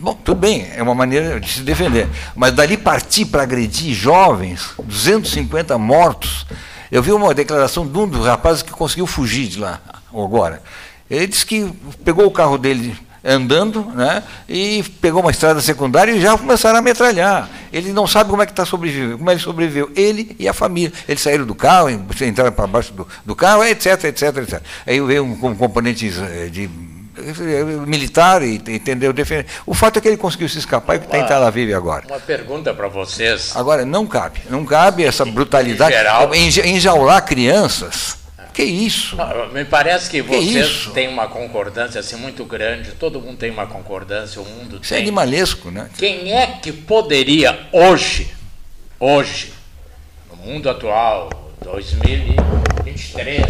Bom, tudo bem, é uma maneira de se defender. Mas dali partir para agredir jovens, 250 mortos. Eu vi uma declaração de um dos rapazes que conseguiu fugir de lá agora. Ele disse que pegou o carro dele andando, né, e pegou uma estrada secundária e já começaram a metralhar. Ele não sabe como é que está sobrevivendo, como ele sobreviveu, ele e a família. Eles saíram do carro, entraram para baixo do, do carro, etc, etc, etc. Aí veio um, com componentes eh, de militar e entendeu defender. O fato é que ele conseguiu se escapar e está em Tel Aviv agora. Uma pergunta para vocês. Agora, não cabe, não cabe essa brutalidade. em geral- Enja- Enjaular crianças. Que isso? Não, Me parece que vocês têm uma concordância assim muito grande, todo mundo tem uma concordância, o mundo Isso é tem. animalesco, né? Quem é que poderia hoje, hoje, no mundo atual, 2023,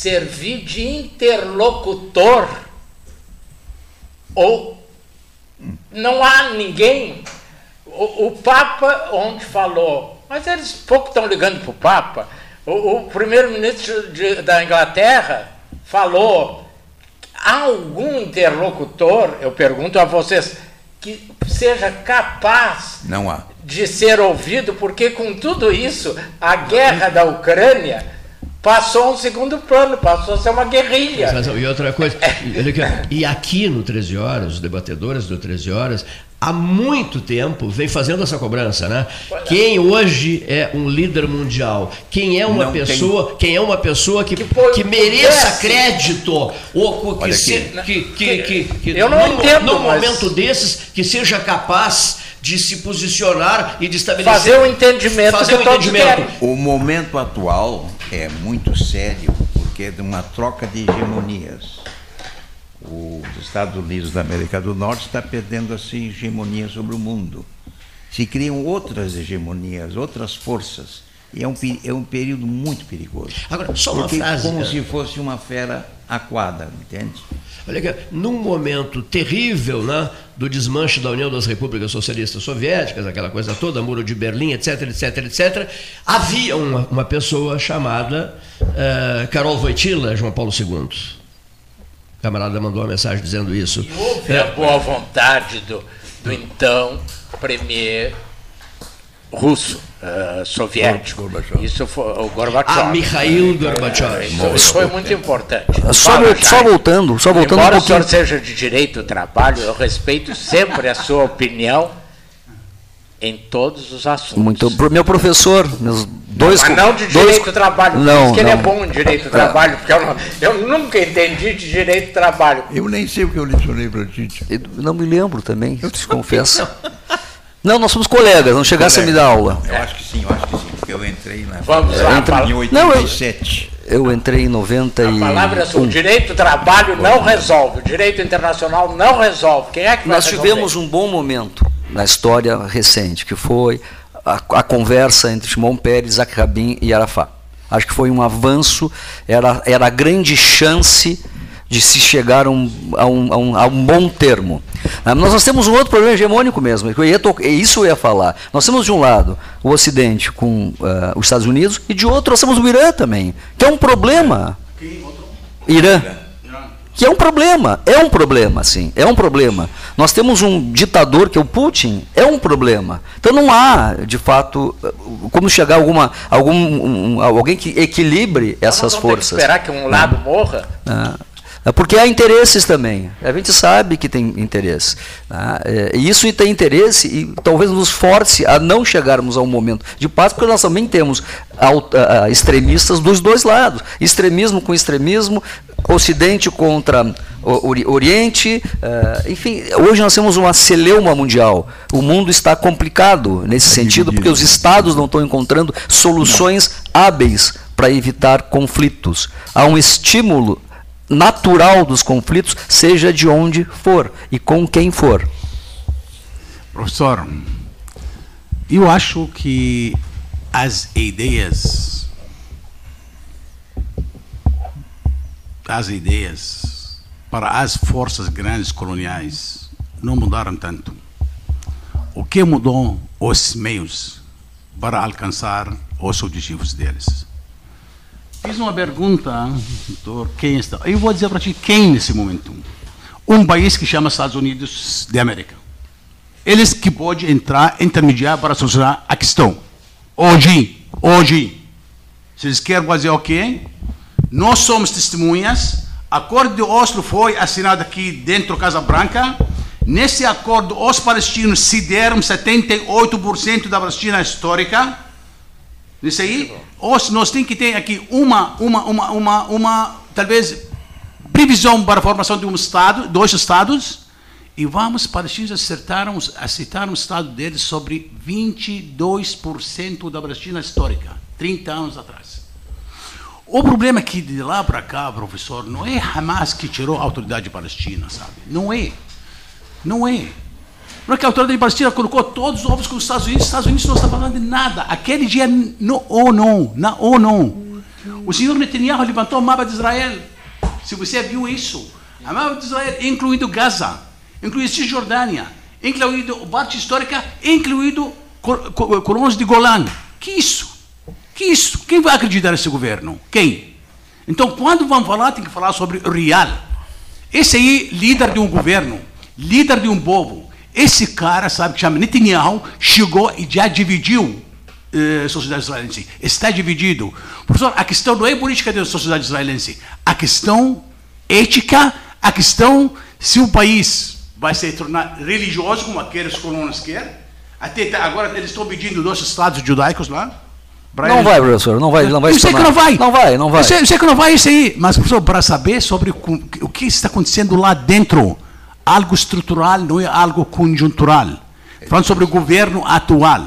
servir de interlocutor? Ou não há ninguém? O, o Papa ontem falou, mas eles pouco estão ligando para o Papa. O, o primeiro-ministro da Inglaterra falou. Há algum interlocutor, eu pergunto a vocês, que seja capaz Não há. de ser ouvido, porque com tudo isso, a guerra da Ucrânia passou a um segundo plano, passou a ser uma guerrilha. E outra coisa, e aqui, ó, e aqui no 13 Horas, os debatedores do 13 Horas, há muito tempo vem fazendo essa cobrança, né? Quem hoje é um líder mundial? Quem é uma Não tem- pessoa, quem é uma pessoa que, foi- que mereça crédito ou que, se- que, que, que, que Eu não num, entendo, num mas- momento desses que seja capaz de se posicionar e de estabelecer Fazer o entendimento fazer que um entendimento. O momento atual é muito sério, porque é de uma troca de hegemonias. Os Estados Unidos da América do Norte está perdendo essa hegemonia sobre o mundo. Se criam outras hegemonias, outras forças. E é um, é um período muito perigoso. Agora, só uma Porque frase. como se fosse uma fera aquada, entende? Olha aqui, num momento terrível né, do desmanche da União das Repúblicas Socialistas Soviéticas, aquela coisa toda, Muro de Berlim, etc, etc, etc, havia uma, uma pessoa chamada eh, Carol Wojtyla, João Paulo II. O camarada mandou uma mensagem dizendo isso. Houve a boa vontade do, do então premier russo, eh, soviético. Isso foi o Gorbachev. Ah, Mikhail Gorbachev. Isso, isso foi muito importante. Só, Fala, só voltando, só voltando Embora um o senhor seja de direito do trabalho, eu respeito sempre a sua opinião em todos os assuntos. Muito, meu professor, meus dois Mas não de dois- direito do trabalho, por Não, isso que ele é não. bom em direito do trabalho, porque eu, não- eu nunca entendi de direito do trabalho. Eu nem sei o que eu lecionei para. Eu não me lembro também, te confesso. Não, nós somos colegas, não chegasse a me dar aula. Eu acho que sim, eu acho que sim, porque eu entrei na Vamos lá, Entre- em Não, eu- 87. Eu entrei em 91. A palavra é sua. O direito do trabalho não resolve, o direito internacional não resolve. Quem é que vai Nós resolver? tivemos um bom momento na história recente, que foi a, a conversa entre Shimon Peres, Isaac Rabin e Arafat. Acho que foi um avanço, era, era a grande chance de se chegar a um, a um, a um, a um bom termo. Ah, Nós, nós temos um outro problema hegemônico mesmo, eu to- é isso eu ia falar. Nós temos de um lado o Ocidente com ah, os Estados Unidos e de outro nós temos o Irã também, que é um problema. Irã. Que é um problema, é um problema, sim, é um problema. Nós temos um ditador que é o Putin, é um problema. Então não há, de fato, como chegar a alguma, algum, um- alguém que equilibre essas vamos ter que forças. esperar que um lado morra? Ah, É porque há interesses também. A gente sabe que tem interesse. Né? É, e isso tem interesse e talvez nos force a não chegarmos a um momento de paz, porque nós também temos extremistas dos dois lados. Extremismo com extremismo, Ocidente contra Oriente, uh, enfim, hoje nós temos uma celeuma mundial. O mundo está complicado nesse sentido, porque os estados não estão encontrando soluções hábeis para evitar conflitos. Há um estímulo natural dos conflitos, seja de onde for e com quem for. Professor, eu acho que as ideias as ideias para as forças grandes coloniais não mudaram tanto. O que mudou os meios para alcançar os objetivos deles? Fiz uma pergunta, doutor, está? Eu vou dizer para ti quem nesse momento. Um país que chama Estados Unidos de América. Eles que podem entrar, intermediar para solucionar a questão. Hoje, hoje, se eles querem fazer o quê? Nós somos testemunhas. Acordo de Oslo foi assinado aqui dentro da Casa Branca. Nesse acordo, os palestinos cederam 78% da Palestina histórica isso aí, nós temos que ter aqui uma, uma, uma, uma, uma, talvez, previsão para a formação de um Estado, dois Estados, e vamos, palestinos aceitaram, aceitaram o Estado deles sobre 22% da Palestina histórica, 30 anos atrás. O problema é que de lá para cá, professor, não é Hamas que tirou a autoridade palestina, sabe? Não é. Não é. Porque a autoridade palestina colocou todos os ovos com os Estados Unidos, os Estados Unidos não está falando de nada. Aquele dia, no ONU, na ONU, o senhor Netanyahu levantou o mapa de Israel. Se você viu isso, o mapa de Israel, incluindo Gaza, incluindo Cisjordânia, incluído parte histórica, incluído colonos de Golan. Que isso? Que isso? Quem vai acreditar nesse governo? Quem? Então, quando vão falar, tem que falar sobre real. Esse aí, líder de um governo, líder de um povo, esse cara, sabe, que chama Netanyahu, chegou e já dividiu eh, a sociedade israelense. Está dividido. Professor, a questão não é política da sociedade israelense. A questão ética, a questão se o país vai se tornar religioso, como aqueles colonos querem. Até agora eles estão pedindo dois estados judaicos lá. Não vai, professor, não vai, não vai. Eu sei que não vai. Não vai, não vai. Eu sei, eu sei que não vai isso aí. Mas, professor, para saber sobre o que está acontecendo lá dentro, algo estrutural, não é algo conjuntural. Falando sobre o governo atual.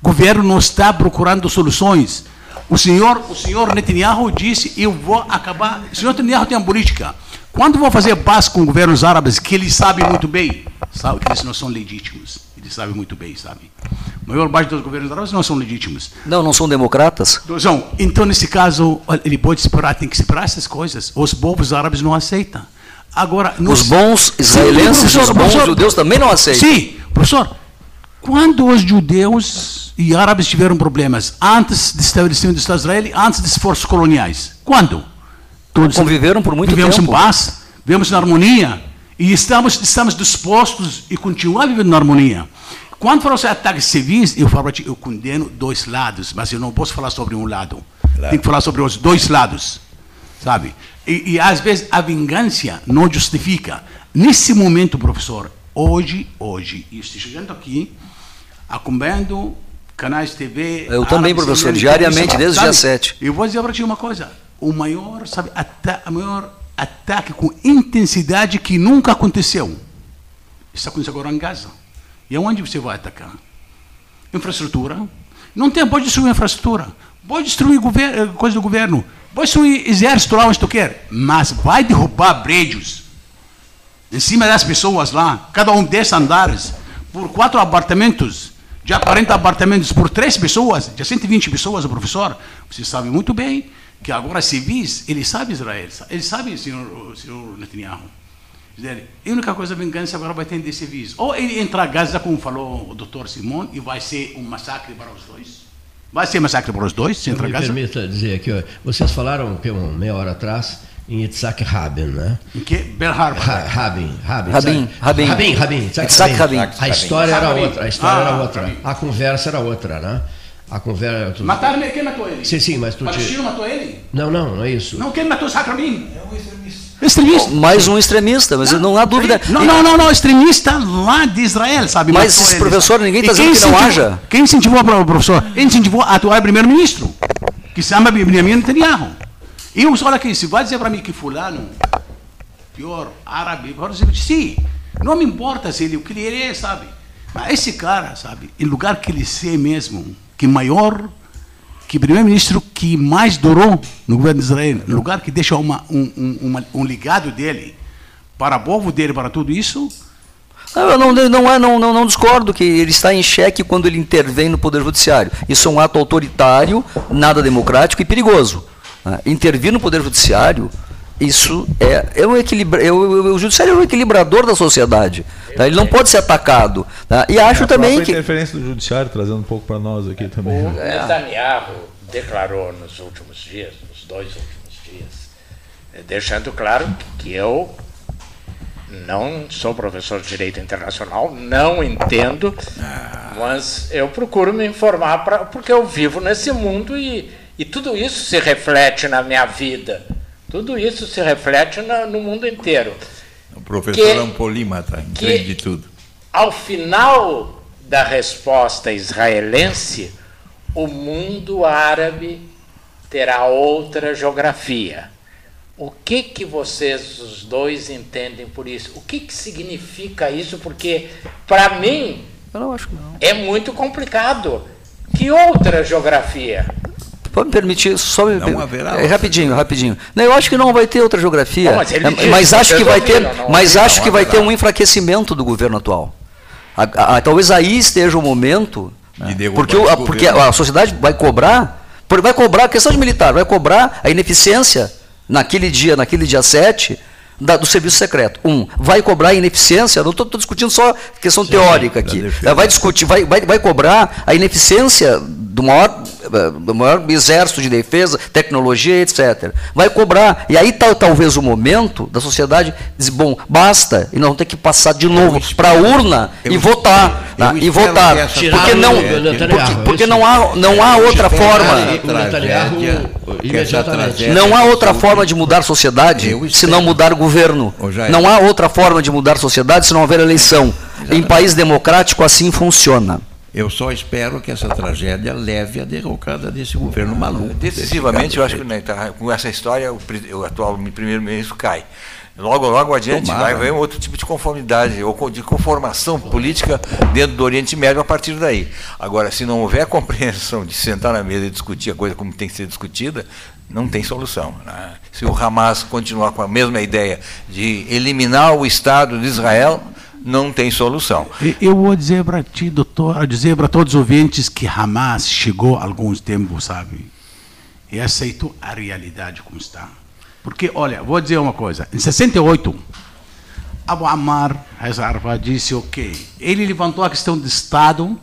O governo não está procurando soluções. O senhor, o senhor Netanyahu disse: Eu vou acabar. O senhor Netanyahu tem uma política. Quando vou fazer paz com governos árabes, que ele sabe muito bem, sabe que eles não são legítimos. Ele sabe muito bem, sabe? A maior parte dos governos árabes não são legítimos. Não, não são democratas? Não. Então, nesse caso, ele pode esperar, tem que esperar essas coisas. Os povos árabes não aceitam. Agora, nos... Os bons israelenses, Sim, os bons judeus também não aceitam. Sim, professor, quando os judeus e árabes tiveram problemas antes do estabelecimento do Estado de Israel, antes das forças coloniais? Quando? Todos conviveram por muito vivemos tempo. Vivemos em paz, vivemos na harmonia e estamos, estamos dispostos e continuar vivendo na harmonia. Quando foram os ataques civis, eu falo eu condeno dois lados, mas eu não posso falar sobre um lado. Claro. Tenho que falar sobre os dois lados, sabe? E, e, às vezes a vingança não justifica. Nesse momento, professor, hoje, hoje, estou chegando aqui, acompanhando canais de TV. Eu também, professor, diariamente, desde o dia 7. Eu vou dizer para ti uma coisa: o maior, sabe, ata o maior ataque com intensidade que nunca aconteceu está acontecendo agora em Gaza. E aonde você vai atacar? Infraestrutura. Não tem, pode destruir infraestrutura. Pode destruir governo, coisa do governo. Pode destruir exército lá onde tu quer. Mas vai derrubar prédios em cima das pessoas lá, cada um desses andares, por quatro apartamentos, já 40 apartamentos por três pessoas, já 120 pessoas, professor. Você sabe muito bem que agora civis, ele sabe Israel, ele sabe, senhor, senhor Netanyahu. A única coisa, vingança agora vai ter de civis. Ou ele entra a Gaza, como falou o doutor Simon, e vai ser um massacre para os dois. Vai ser massacre para os dois, se entra a Gaza. Me permita dizer aqui, ó, vocês falaram que uma meia hora atrás em Yitzhak Rabin, né? Em que? Bel Harbor. Rabin, Rabin. Rabin, Rabin. Rabin, Rabin. Yitzhak Rabin. A história era outra, a história era outra. A conversa era outra, né? A conversa. Tu... Mataram ele, quem matou ele? Sim, sim, mas tu. Palestino te... matou ele? Não, não, não é isso. Não, quem matou Yitzhak Rabin? É um extremista. Extremista. Mais um extremista, mas não há dúvida. Não, não, não, não, extremista lá de Israel, sabe? Mas eles, professor, ninguém está quem dizendo que não haja. Quem incentivou o professor? Incentivou a atual primeiro-ministro, que se chama Benjamin Netanyahu. E eu, olha aqui, se vai dizer para mim que fulano, pior, árabe, eu vou dizer, sim, não me importa se ele, o que ele é, sabe? Mas esse cara, sabe, em lugar que ele ser mesmo, que maior, que primeiro-ministro que mais durou no governo de Israel, no lugar que deixa uma, um, um, uma- um legado dele para o povo dele, para tudo isso, Não, não, não, não, não, não discordo que ele está em xeque quando ele intervém no Poder Judiciário. Isso é um ato autoritário, nada democrático e perigoso. né? Intervir no Poder Judiciário, isso é, é, um equilibra, é o, o Judiciário é um equilibrador da sociedade. tá? Ele não pode ser atacado. tá? E acho É a também que. interferência do judiciário, trazendo um pouco para nós aqui também. O né? Netanyahu declarou nos últimos dias, nos dois últimos dias, eh, deixando claro que eu não sou professor de direito internacional, não entendo, mas eu procuro me informar pra, porque eu vivo nesse mundo e, e tudo isso se reflete na minha vida. Tudo isso se reflete na- no mundo inteiro. O professor Que- é um polímata, entende de tudo. Ao final da resposta israelense, o mundo árabe terá outra geografia. O que que vocês os dois entendem por isso? O que que significa isso? Porque para mim Eu não acho que não. é muito complicado. Que outra geografia? Pode me permitir, só me Não haverá é, rapidinho, rapidinho. Não, eu acho que não vai ter outra geografia. Bom, mas É, disse, mas acho que vai ter, não mas acho que não vai ter um enfraquecimento do governo atual. A- a- a- talvez aí esteja o momento, né, porque, o- porque a sociedade vai cobrar, vai cobrar a questão de militar, vai cobrar a ineficiência naquele dia, naquele dia 7, da- do serviço secreto. Um, vai cobrar a ineficiência, não estou discutindo só questão teórica da aqui. vai discutir, vai, vai, vai cobrar a ineficiência do maior, eh, do maior exército de defesa, tecnologia, etc. Vai cobrar. E aí tá, talvez o momento da sociedade dizer, bom, basta, e nós vamos ter que passar de novo para a urna eu e espero- votar. eu tá? E votar. Porque não, Netanyahu, porque, porque não há, não há outra forma. tragédia- tragédia Não há outra forma de mudar a sociedade se não mudar o governo. Não há outra forma de mudar a sociedade se não houver eleição. Em país democrático assim funciona. Eu só espero que essa tragédia leve à derrocada desse governo maluco. Decisivamente, eu acho que né, tá, com essa história o, o atual primeiro-ministro cai. Logo, logo adiante Tomara. vai haver um outro tipo de conformidade ou de conformação política dentro do Oriente Médio a partir daí. Agora, se não houver a compreensão de sentar na mesa e discutir a coisa como tem que ser discutida, não tem solução. né? Se o Hamas continuar com a mesma ideia de eliminar o Estado de Israel, não tem solução. Eu vou dizer para ti, doutor, dizer para todos os ouvintes que Hamas chegou há alguns tempos, sabe? E aceitou a realidade como está. Porque, olha, vou dizer uma coisa. Em 68, Abu Ammar Hazarfa disse o quê? Ele levantou a questão do Estado,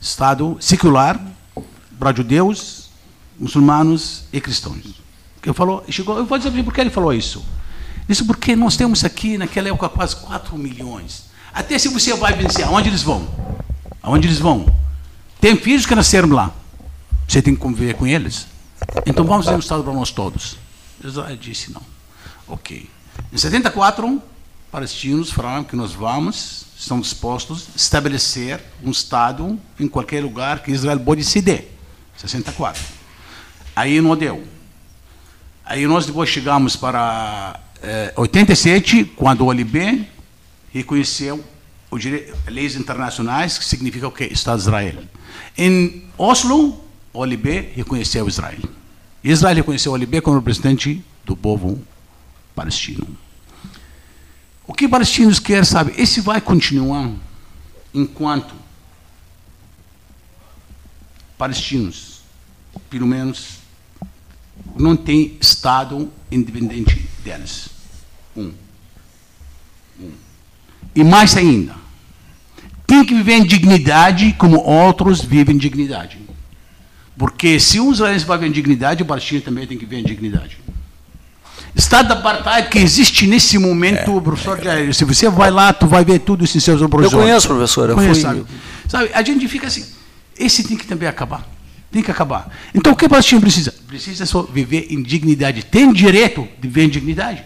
Estado secular, para judeus, muçulmanos e cristãos. Que falou, chegou, eu vou dizer por que ele falou isso. Isso porque nós temos aqui, naquela época, quase 4 milhões. Até se você vai vencer, aonde eles vão? Aonde eles vão? Tem filhos que nasceram lá. Você tem que conviver com eles. Então vamos ter um Estado para nós todos. Israel disse não. Ok. Em 74, palestinos falaram que nós vamos, estão dispostos a estabelecer um Estado em qualquer lugar que Israel pode ceder. 64. Aí não deu. Aí nós depois chegamos para eh, 87, quando o OLB reconheceu o dire- leis internacionais, que significa o quê? Estado de Israel. Em Oslo, o OLB reconheceu Israel. Israel reconheceu o OLB como representante do povo palestino. O que palestinos querem, sabe? Esse vai continuar enquanto palestinos, pelo menos, não tem Estado independente deles. Um. Um. E mais ainda, tem que viver em dignidade como outros vivem em dignidade. Porque se um israelense vai viver em dignidade, o palestino também tem que viver em dignidade. Estado apartheid que existe nesse momento, professor Jair, se você vai lá, tu vai ver tudo isso em seus Eu olhos. conheço, professor. Eu Conhece, fui, sabe? Sabe, a gente fica assim, esse tem que também acabar. Tem que acabar. Então o que o palestino precisa? Precisa só viver em dignidade. Tem direito de viver em dignidade.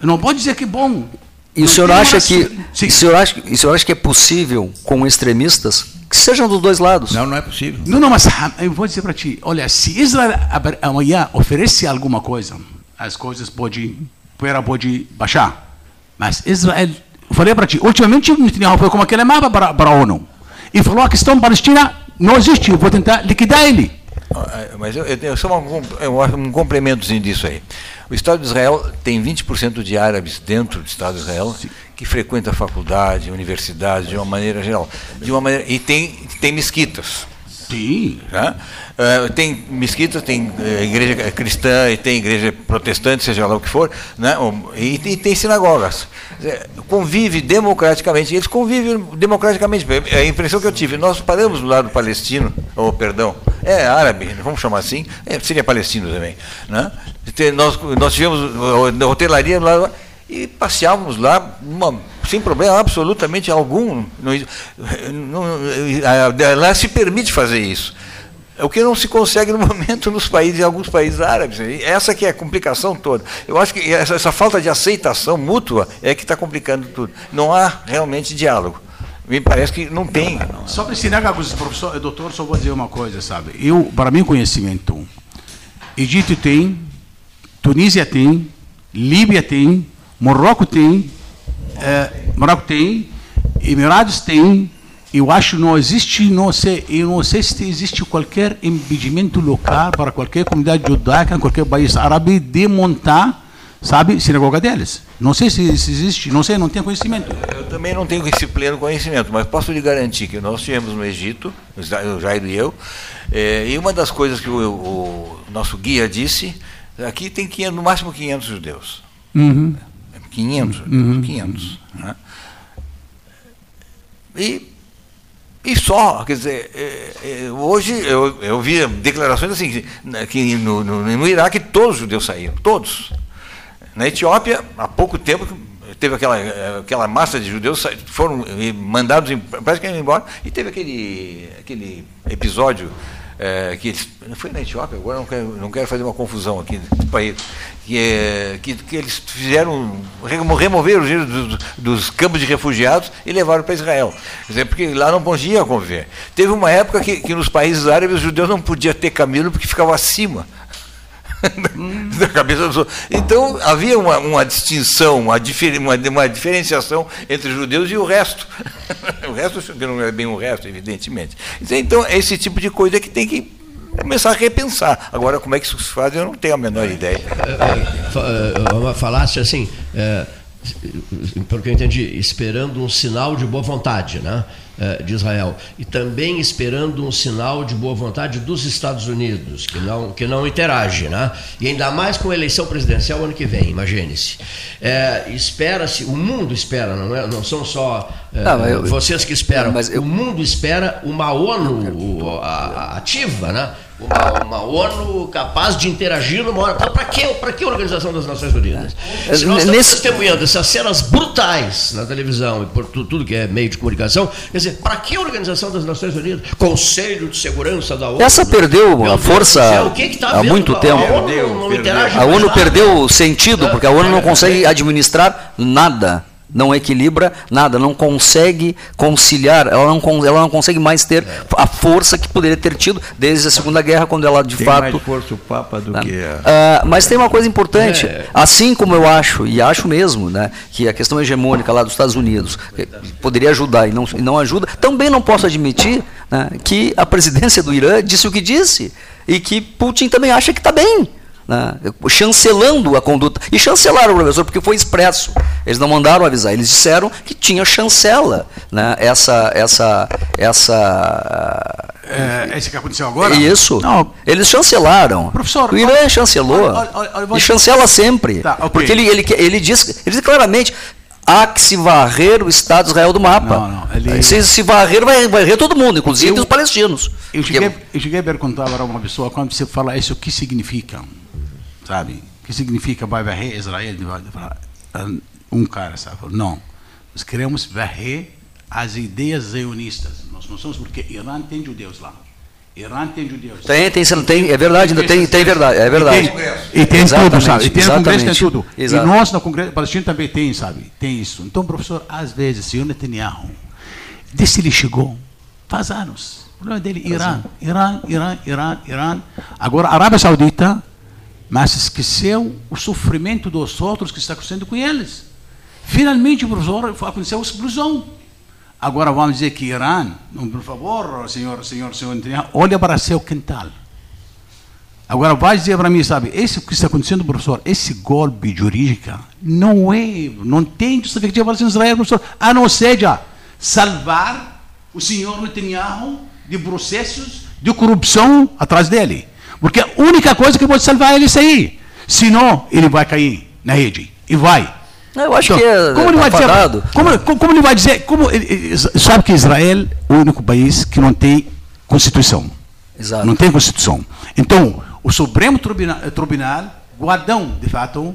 Não pode dizer que é bom. E o senhor acha que o senhor acha, o senhor acha que é possível com extremistas que sejam dos dois lados? Não, não é possível. Não, não, mas eu vou dizer para ti, olha, se Israel amanhã oferecer alguma coisa, as coisas pode, poeira pode baixar. Mas Israel, eu falei para ti, ultimamente o Netanyahu foi como aquele mapa para, para a ONU e falou a questão palestina não existe, eu vou tentar liquidar ele. Mas eu, eu, só um, um complementozinho disso aí. O Estado de Israel tem 20% de árabes dentro do Estado de Israel Sim. que frequenta a faculdade, universidade, de uma maneira geral. De uma maneira, e tem, tem mesquitas. Sim. Uh, tem mesquita, tem uh, igreja cristã e tem igreja protestante, seja lá o que for, né? e, e tem sinagogas. Convive democraticamente, eles convivem democraticamente. É a impressão que eu tive, nós paramos do lado palestino, ou perdão, é árabe, vamos chamar assim, é, seria palestino também. Né? Nós, nós tivemos hotelaria lá e passeávamos lá uma, sem problema absolutamente algum. Não, não, lá se permite fazer isso. É o que não se consegue no momento nos países, em alguns países árabes. Essa que é a complicação toda. Eu acho que essa, essa falta de aceitação mútua é que está complicando tudo. Não há realmente diálogo. Me parece que não tem. Só para ensinar, professor, doutor, só vou dizer uma coisa, sabe? Eu, para mim, conhecimento, Egito tem, Tunísia tem, Líbia tem, Marrocos tem, é, Marrocos tem, Emirados tem, eu acho não existe, não sei, eu não sei se existe qualquer impedimento local para qualquer comunidade judaica, qualquer país árabe de montar, sabe, sinagoga deles. Não sei se, se existe, não sei, não tenho conhecimento. Eu também não tenho esse pleno conhecimento, mas posso lhe garantir que nós tivemos no Egito, o Jair e eu, é, e uma das coisas que o, o, nosso guia disse, aqui tem 500, no máximo 500 judeus. Uhum. 500, uhum. 500. Né? E e só, quer dizer, é, é, hoje eu, eu vi declarações assim, que no, no, no Iraque todos os judeus saíram, todos. Na Etiópia, há pouco tempo, teve aquela, aquela massa de judeus foram mandados praticamente embora, e teve aquele, aquele episódio é, que eles, foi na Etiópia, agora não quero, não quero fazer uma confusão aqui no país, que, é, que, que, eles fizeram, removeram os dos, dos, campos de refugiados e levaram para Israel. Quer dizer, porque lá não podia conviver. Teve uma época que, que nos países árabes os judeus não podiam ter camelo porque ficavam acima da cabeça dos outros. Então havia uma, uma distinção, uma, difer, uma, uma, diferenciação entre judeus e o resto. o resto não é bem o resto, evidentemente. Então, esse tipo de coisa que tem que começar a repensar. Agora, como é que isso se faz, eu não tenho a menor ideia. É, uma falácia assim. É, pelo que eu entendi, esperando um sinal de boa vontade, né? Eh, de Israel e também esperando um sinal de boa vontade dos Estados Unidos, que não, que não interage, né? e ainda mais com a eleição presidencial ano que vem, imagine-se. É, Espera-se, o mundo espera, não, é, não são só não, eu, vocês que esperam, eu, o mundo espera uma ONU ativa, né? uma, uma ONU capaz de interagir numa hora. Para que, que a Organização das Nações Unidas? É. Se nós estamos Nesse... testemunhando essas cenas brutais na televisão e por tudo que é meio de comunicação, quer dizer, para que a Organização das Nações Unidas? Conselho de Segurança da ONU. Essa perdeu a força que que tá há muito tempo. A ONU, perdeu, não perdeu. a ONU perdeu o sentido, porque a ONU não consegue administrar nada não equilibra nada, não consegue conciliar, ela não, ela não consegue mais ter a força que poderia ter tido desde a Segunda Guerra, quando ela de tem fato. mais força o Papa do né? que a... uh, Mas tem uma coisa importante, é. assim como eu acho, e acho mesmo, né, que a questão hegemônica lá dos Estados Unidos poderia ajudar e não, e não ajuda, também não posso admitir né, que a presidência do Irã disse o que disse e que Putin também acha que está bem né, chancelando a conduta. E chancelaram o professor, porque foi expresso. Eles não mandaram avisar, eles disseram que tinha chancela né, essa. essa, essa é, esse que aconteceu agora? Isso. Não. Eles chancelaram. Professor, o Irã chancelou. Olha, olha, olha, e chancela sempre. Tá, okay. Porque ele, ele, ele, diz, ele diz claramente. Há que se varrer o Estado de Israel do mapa. Não, não, ele... Se se varrer, vai varrer todo mundo, inclusive eu, os palestinos. Eu cheguei, eu cheguei a perguntar para uma pessoa, quando você fala isso, o que significa? Sabe? O que significa vai varrer Israel? Um cara, sabe? Não. Nós queremos varrer as ideias zionistas. Nós não somos porque Irã tem judeus lá. Irã tem judeus. Tem, tem, tem, é verdade, ainda tem, tem verdade, é verdade. E tem, e tem tudo, sabe? E tem no Congresso, tem tudo. Exato. E nós, no Congresso Palestino, também tem, sabe? Tem isso. Então, professor, às vezes, senhor Netanyahu, desde ele chegou, faz anos. O problema dele, Irã, Irã, Irã, Irã, Irã. Agora, a Arábia Saudita, mas esqueceu o sofrimento dos outros que está acontecendo com eles. Finalmente, professor, aconteceu a explosão. Agora vamos dizer que Irã, por favor, senhor, senhor, senhor olha para seu quintal. Agora vai dizer para mim, sabe, esse que está acontecendo, professor, esse golpe jurídico não é, não tem justificativa para Israel, professor, a não seja salvar o senhor Netanyahu de processos de corrupção atrás dele. Porque a única coisa que pode salvar ele é isso aí. Senão, ele vai cair na rede. E vai. Eu acho Então, que é, como ele tá vai dizer, como, como- como ele vai dizer, como, ele- ele- sabe que Israel é o único país que não tem constituição. Exato. Não tem constituição. Então, o Supremo Tribunal, Tribunal guardão, de fato,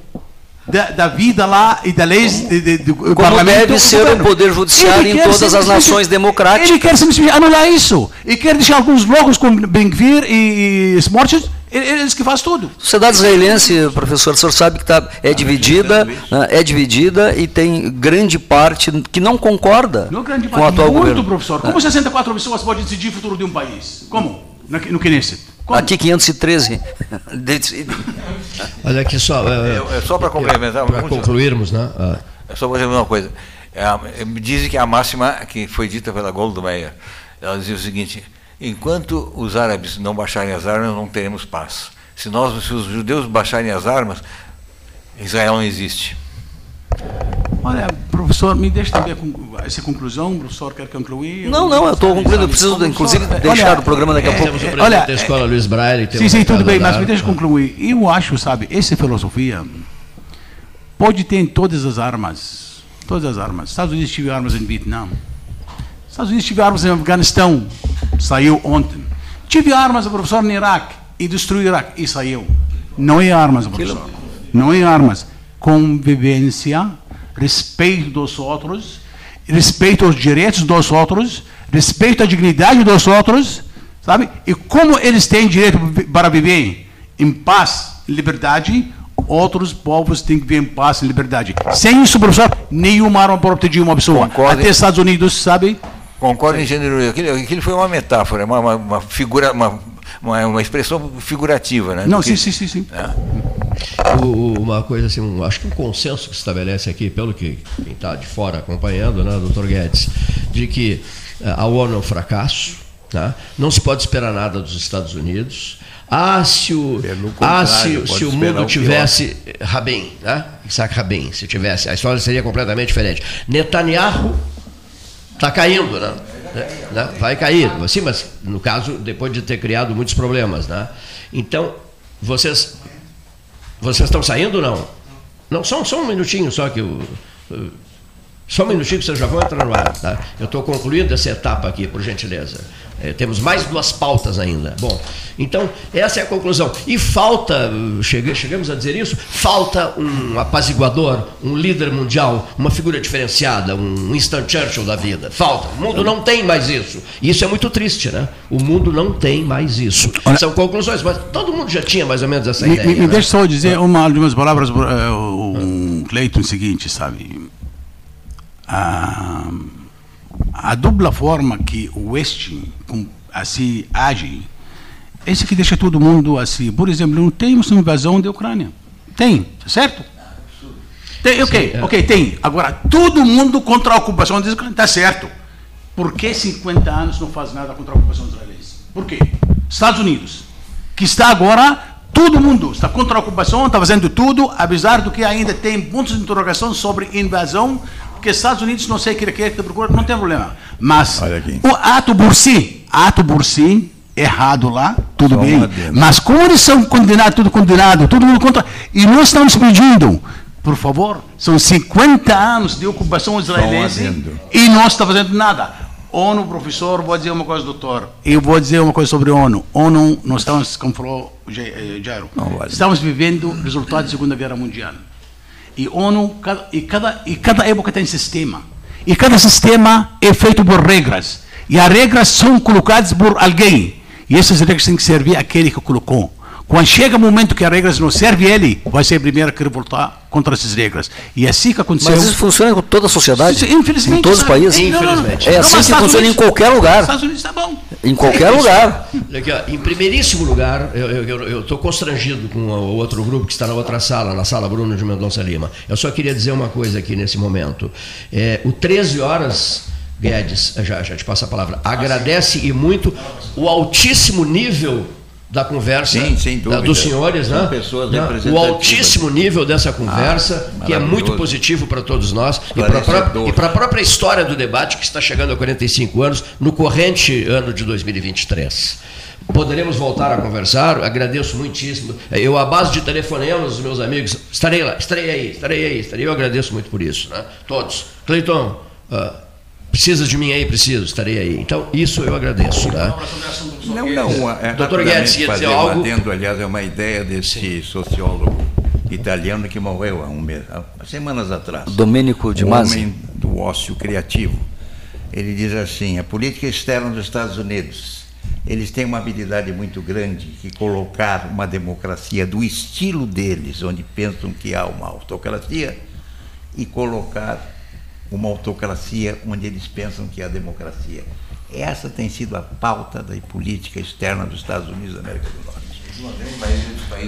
da, da vida lá e da lei de, de, do Como parlamento. deve ser o poder judiciário em todas as nações democráticas. Ele quer simplesmente anular isso. E quer deixar alguns loucos como Ben-Gvir e Smotrich, eles que fazem tudo. Sociedade israelense, professor, o senhor sabe que tá, é dividida, né, é dividida e tem grande parte que não concorda No grande com o parte, atual muito, governo. professor. Como 64 pessoas podem decidir o futuro de um país? Como? Na- No Knesset. Como? Aqui 513 decidem. Olha aqui só. É, É só para complementar, Para concluirmos, né? Ah, É só para dizer uma coisa. É, é, dizem que a máxima que foi dita pela Goldmeier, ela dizia o seguinte: enquanto os árabes não baixarem as armas, não teremos paz. Se nós, se os judeus baixarem as armas, Israel não existe. Olha, professor, me deixa também com essa conclusão. O professor quer concluir? Não, não, eu estou concluindo. Eu preciso, inclusive, deixar o programa daqui a pouco. Temos o presidente olha, da escola Luiz Braille. tem Sim, um sim, tudo bem, mas me deixa concluir. Eu acho, sabe, essa filosofia pode ter em todas as armas. Todas as armas. Estados Unidos tive armas em Vietnã. Estados Unidos tive armas em Afeganistão. Saiu ontem. Tive armas, professor, no Iraque. E destruiu o Iraque. E saiu. Não é armas, professor. Não é armas. Convivência, respeito dos outros, respeito aos direitos dos outros, respeito à dignidade dos outros, sabe? E como eles têm direito para viver em paz, liberdade, outros povos têm que viver em paz e liberdade. Sem isso, professor, nenhuma arma pode proteger uma pessoa. Concordo. Até Estados Unidos, sabe? Concordo em gênero. Aquilo, aquilo foi uma metáfora, uma, uma, uma figura, uma, uma, uma expressão figurativa, né? Não, Porque- sim, sim, sim. sim. O- o- uma coisa assim, um- acho que um consenso que se estabelece aqui, pelo que quem está de fora acompanhando, né, doutor Guedes, de que eh, a ONU é um fracasso, tá? não se pode esperar nada dos Estados Unidos. Ah, se o, Pelo ah, se, se o mundo o tivesse eh, Rabin, né? Isaac Rabin, se tivesse, a história seria completamente diferente. Netanyahu está caindo, né? Né? Vai cair, sim, mas no caso depois de ter criado muitos problemas, né? Então vocês vocês estão saindo ou não? Não, só, só um minutinho só que o o- só um minutinho que vocês já vão entrar no ar, tá? Eu estou concluindo essa etapa aqui, por gentileza. Eh, temos mais duas pautas ainda. Bom, então, essa é a conclusão. E falta, uh, chegue- chegamos a dizer isso, falta um apaziguador, um líder mundial, uma figura diferenciada, um Winston Churchill da vida. Falta. O mundo não tem mais isso. E isso é muito triste, né? O mundo não tem mais isso. São conclusões, mas todo mundo já tinha mais ou menos essa Me, ideia. me- me né? deixa só dizer uma algumas palavras, eh, um Cleiton, seguinte, sabe? A, a dupla forma que o Oeste assim age, esse que deixa todo mundo assim. Por exemplo, não temos uma invasão da Ucrânia. Tem, tá certo? Tem, ok, Sim, é. ok, tem. Agora, todo mundo contra a ocupação da Ucrânia, tá certo. Por que 50 anos não faz nada contra a ocupação israelense? Por quê? Estados Unidos, que está agora, todo mundo está contra a ocupação, está fazendo tudo, apesar do que ainda tem pontos de interrogação sobre invasão, porque Estados Unidos não sei o que quer que procura, não tem problema. Mas o ato por si, ato por si, errado lá, tudo Só bem. Mas como eles são condenados, tudo condenado, todo mundo contra. E nós estamos pedindo, por favor, são 50 anos de ocupação israelense e não está fazendo nada. ONU, professor, vou dizer uma coisa, doutor. Eu vou dizer uma coisa sobre a ONU. ONU, nós estamos, como falou eh, Jairo, estamos vivendo resultado da Segunda Guerra Mundial. E ONU, cada, e, cada, e cada época tem sistema. E cada sistema é feito por regras. E as regras são colocadas por alguém. E essas regras têm que servir àquele que colocou. Quando chega o momento que as regras não servem ele, vai ser o primeiro a querer voltar contra essas regras. E é assim que aconteceu. Mas isso funciona com toda a sociedade? Infelizmente. Em todos os países? Infelizmente. É assim que funciona em qualquer lugar. Estados Unidos está bom. Em qualquer lugar. Aqui, ó, em primeiríssimo lugar, eu estou constrangido com o outro grupo que está na outra sala, na sala Bruno de Mendonça Lima. Eu só queria dizer uma coisa aqui nesse momento. É, o 13 horas, Guedes, já, já te passo a palavra, agradece e muito o altíssimo nível da conversa Sim, da- dos senhores, né? pessoas Né? O altíssimo nível dessa conversa, Ah, que é muito positivo para todos nós e para Esclarecedor. a própria história do debate que está chegando a 45 anos no corrente ano de 2023. Poderemos voltar a conversar, agradeço muitíssimo. Eu, à base de telefonemas dos meus amigos, estarei lá, estarei aí, estarei aí, estarei. Eu agradeço muito por isso, né? Todos. Cleiton, ah, precisa de mim aí? Preciso, estarei aí. Então, isso eu agradeço, tá? Não, não. É, Doutor Guedes, ia dizer fazer um algo? adendo, aliás, é uma ideia desse sociólogo italiano que morreu há, um mês, há semanas atrás. Domênico de o Masi. homem do ócio criativo. Ele diz assim, a política externa dos Estados Unidos, eles têm uma habilidade muito grande que colocar uma democracia do estilo deles, onde pensam que há uma autocracia, e colocar uma autocracia onde eles pensam que há democracia. Essa tem sido a pauta da política externa dos Estados Unidos da América do Norte.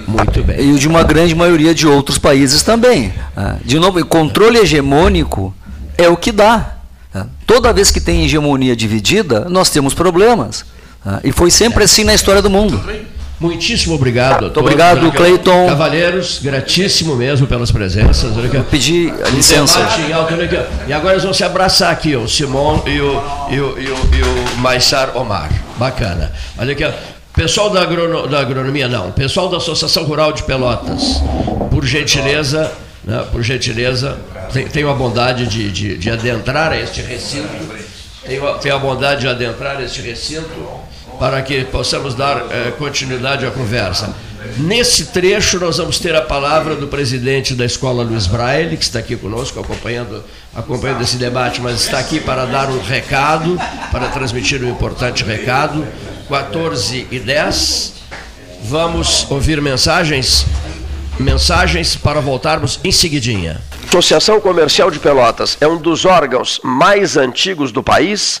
Muito bem. E de uma grande maioria de outros países também. Ah, De novo, controle hegemônico é o que dá. Ah, Toda vez que tem hegemonia dividida, nós temos problemas. Ah, E foi sempre assim na história do mundo. Muitíssimo obrigado. a Muito todos. obrigado, Cleiton. Cavalheiros, gratíssimo mesmo pelas presenças. Olha ó. Pedir Um licença. E agora eles vão se abraçar aqui, o Simon e o, e o, e o, e o Maissar Omar. Bacana. Olha aqui. Pessoal da, agrono- da agronomia, não. Pessoal da Associação Rural de Pelotas, por gentileza, né, por gentileza, tenham a bondade de, de, de adentrar a este recinto. Tenham a, tenham a bondade de adentrar a este recinto para que possamos dar eh, continuidade à conversa. Nesse trecho, nós vamos ter a palavra do presidente da Escola Luiz Braille, que está aqui conosco, acompanhando, acompanhando esse debate, mas está aqui para dar um recado, para transmitir um importante recado. 14 e 10. Vamos ouvir mensagens, mensagens para voltarmos em seguidinha. Associação Comercial de Pelotas é um dos órgãos mais antigos do país,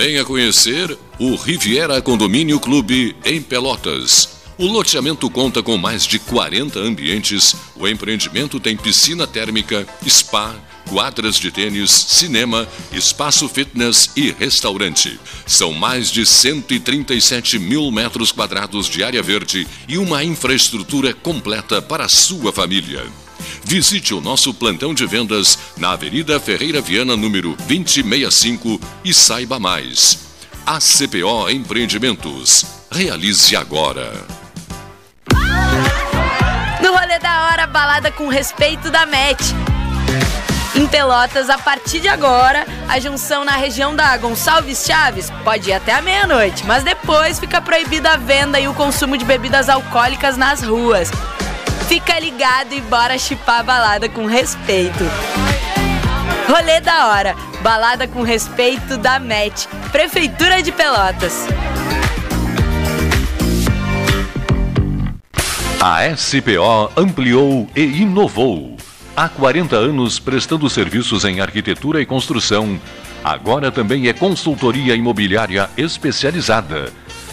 Venha conhecer o Riviera Condomínio Clube em Pelotas. O loteamento conta com mais de 40 ambientes. O empreendimento tem piscina térmica, spa, quadras de tênis, cinema, espaço fitness e restaurante. São mais de 137 mil metros quadrados de área verde e uma infraestrutura completa para a sua família. Visite o nosso plantão de vendas na Avenida Ferreira Viana, número 2065 e saiba mais. ACPO Empreendimentos. Realize agora. No rolê da hora, balada com respeito da MET. Em Pelotas, a partir de agora, a junção na região da Gonçalves Chaves pode ir até a meia-noite, mas depois fica proibida a venda e o consumo de bebidas alcoólicas nas ruas. Fica ligado e bora chipar a balada com respeito. Rolê da hora, balada com respeito da MET, Prefeitura de Pelotas. A SPO ampliou e inovou. Há 40 anos prestando serviços em arquitetura e construção. Agora também é consultoria imobiliária especializada.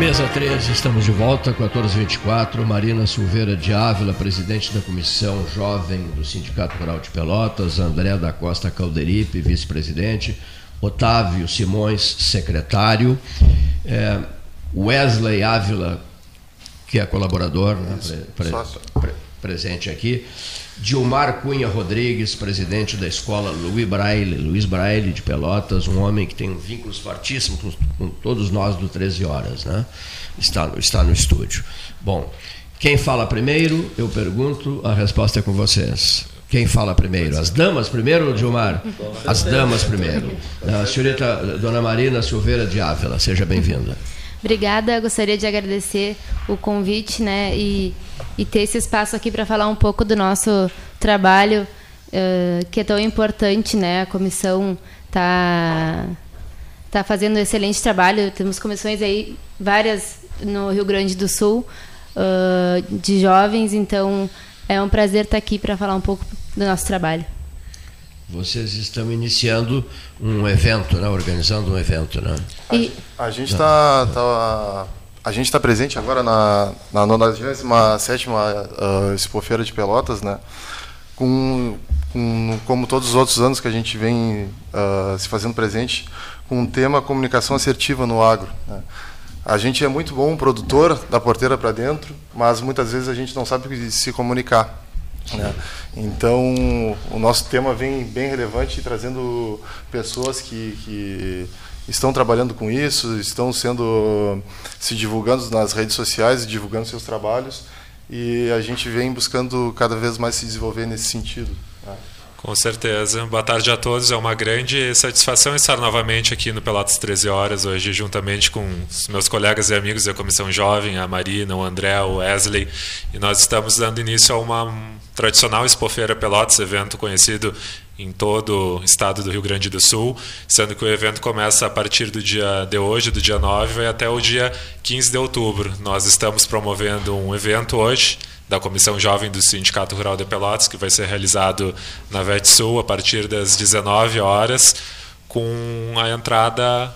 Mesa 13, estamos de volta, 1424. Marina Silveira de Ávila, presidente da Comissão Jovem do Sindicato Rural de Pelotas. André da Costa Calderipe, vice-presidente. Otávio Simões, secretário. É, Wesley Ávila, que é colaborador, né, pre, pre, pre, presente aqui. Dilmar Cunha Rodrigues, presidente da escola Luiz Braille, Luiz Braille de Pelotas, um homem que tem vínculos fortíssimos com, com, todos nós do 13 Horas, né? está, no, está no estúdio. Bom, quem fala primeiro, eu pergunto, a resposta é com vocês. Quem fala primeiro? As damas primeiro, Dilmar? As damas primeiro. A senhorita Dona Marina Silveira de Ávila, seja bem-vinda. Obrigada, gostaria de agradecer o convite né, e, e ter esse espaço aqui para falar um pouco do nosso trabalho, uh, que é tão importante. Né? A comissão está tá fazendo um excelente trabalho, temos comissões aí, várias no Rio Grande do Sul, uh, de jovens, então é um prazer estar aqui para falar um pouco do nosso trabalho. Vocês estão iniciando um evento, né? organizando um evento. Né? E... A, a gente está tá, a gente está presente agora na, na 97 uh, Expofeira de Pelotas, né? com, com, como todos os outros anos que a gente vem uh, se fazendo presente, com o tema comunicação assertiva no agro. Né? A gente é muito bom produtor da porteira para dentro, mas muitas vezes a gente não sabe se comunicar. Né? Então, o nosso tema vem bem relevante, trazendo pessoas que, que estão trabalhando com isso, estão sendo se divulgando nas redes sociais, divulgando seus trabalhos, e a gente vem buscando cada vez mais se desenvolver nesse sentido. Né? Com certeza. Boa tarde a todos. É uma grande satisfação estar novamente aqui no Pelotas 13 Horas, hoje, juntamente com os meus colegas e amigos da Comissão Jovem, a Marina, o André, o Wesley. E nós estamos dando início a uma tradicional Expofeira Pelotas, evento conhecido em todo o estado do Rio Grande do Sul, sendo que o evento começa a partir do dia de hoje, do dia 9, vai até o dia 15 de outubro. Nós estamos promovendo um evento hoje da Comissão Jovem do Sindicato Rural de Pelotas, que vai ser realizado na VET Sul a partir das 19 horas, com a entrada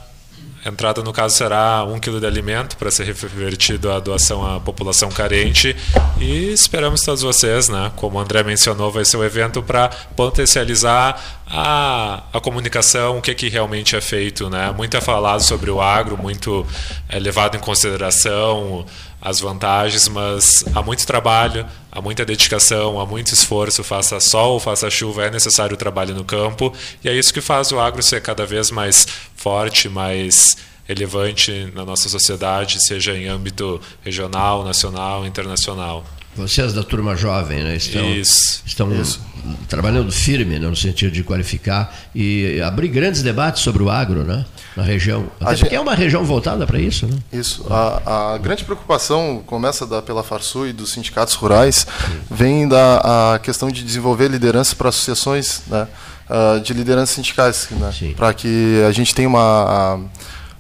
entrada, no caso, será um quilo de alimento para ser revertido à doação à população carente. E esperamos todos vocês, né? Como o André mencionou, vai ser um evento para potencializar a, a comunicação, o que, que realmente é feito. Né? Muito é falado sobre o agro, muito é levado em consideração as vantagens, mas há muito trabalho, há muita dedicação, há muito esforço, faça sol, faça chuva, é necessário o trabalho no campo, e é isso que faz o agro ser cada vez mais forte, mais relevante na nossa sociedade, seja em âmbito regional, nacional, internacional. Vocês da turma jovem né, estão, Isso. estão Isso. trabalhando firme né, no sentido de qualificar e abrir grandes debates sobre o agro né, na região. Até A porque gente- é uma região voltada para isso. Né? Isso. A, a grande preocupação começa da, pela Farsul e dos sindicatos rurais, vem da a questão de desenvolver liderança para associações né, ah, de lideranças sindicais, né, para que a gente tenha uma,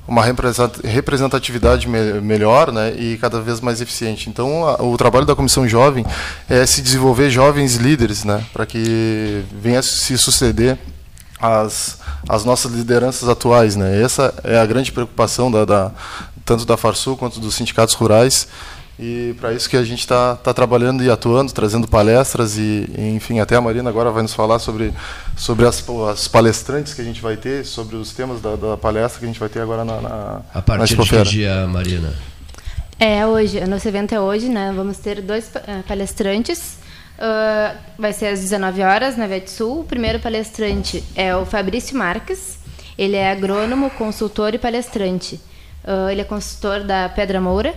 uma represent- representatividade me- melhor né, e cada vez mais eficiente. Então, a- o trabalho da Comissão Jovem é se desenvolver jovens líderes, né, para que venha se suceder as, as nossas lideranças atuais. Né? Essa é a grande preocupação da, da- tanto da Farsul quanto dos sindicatos rurais. E para isso que a gente está tá trabalhando e atuando, trazendo palestras e, e, enfim, até a Marina agora vai nos falar sobre, sobre as, as palestrantes que a gente vai ter, sobre os temas da, da palestra que a gente vai ter agora na, na, A partir na de que dia, Marina? É hoje, o nosso evento é hoje, né? Vamos ter dois eh, palestrantes. Ah, vai ser às 19 horas na Vete Sul. O primeiro palestrante é o Fabrício Marques. Ele é agrônomo, consultor e palestrante. Ah, ele é consultor da Pedra Moura.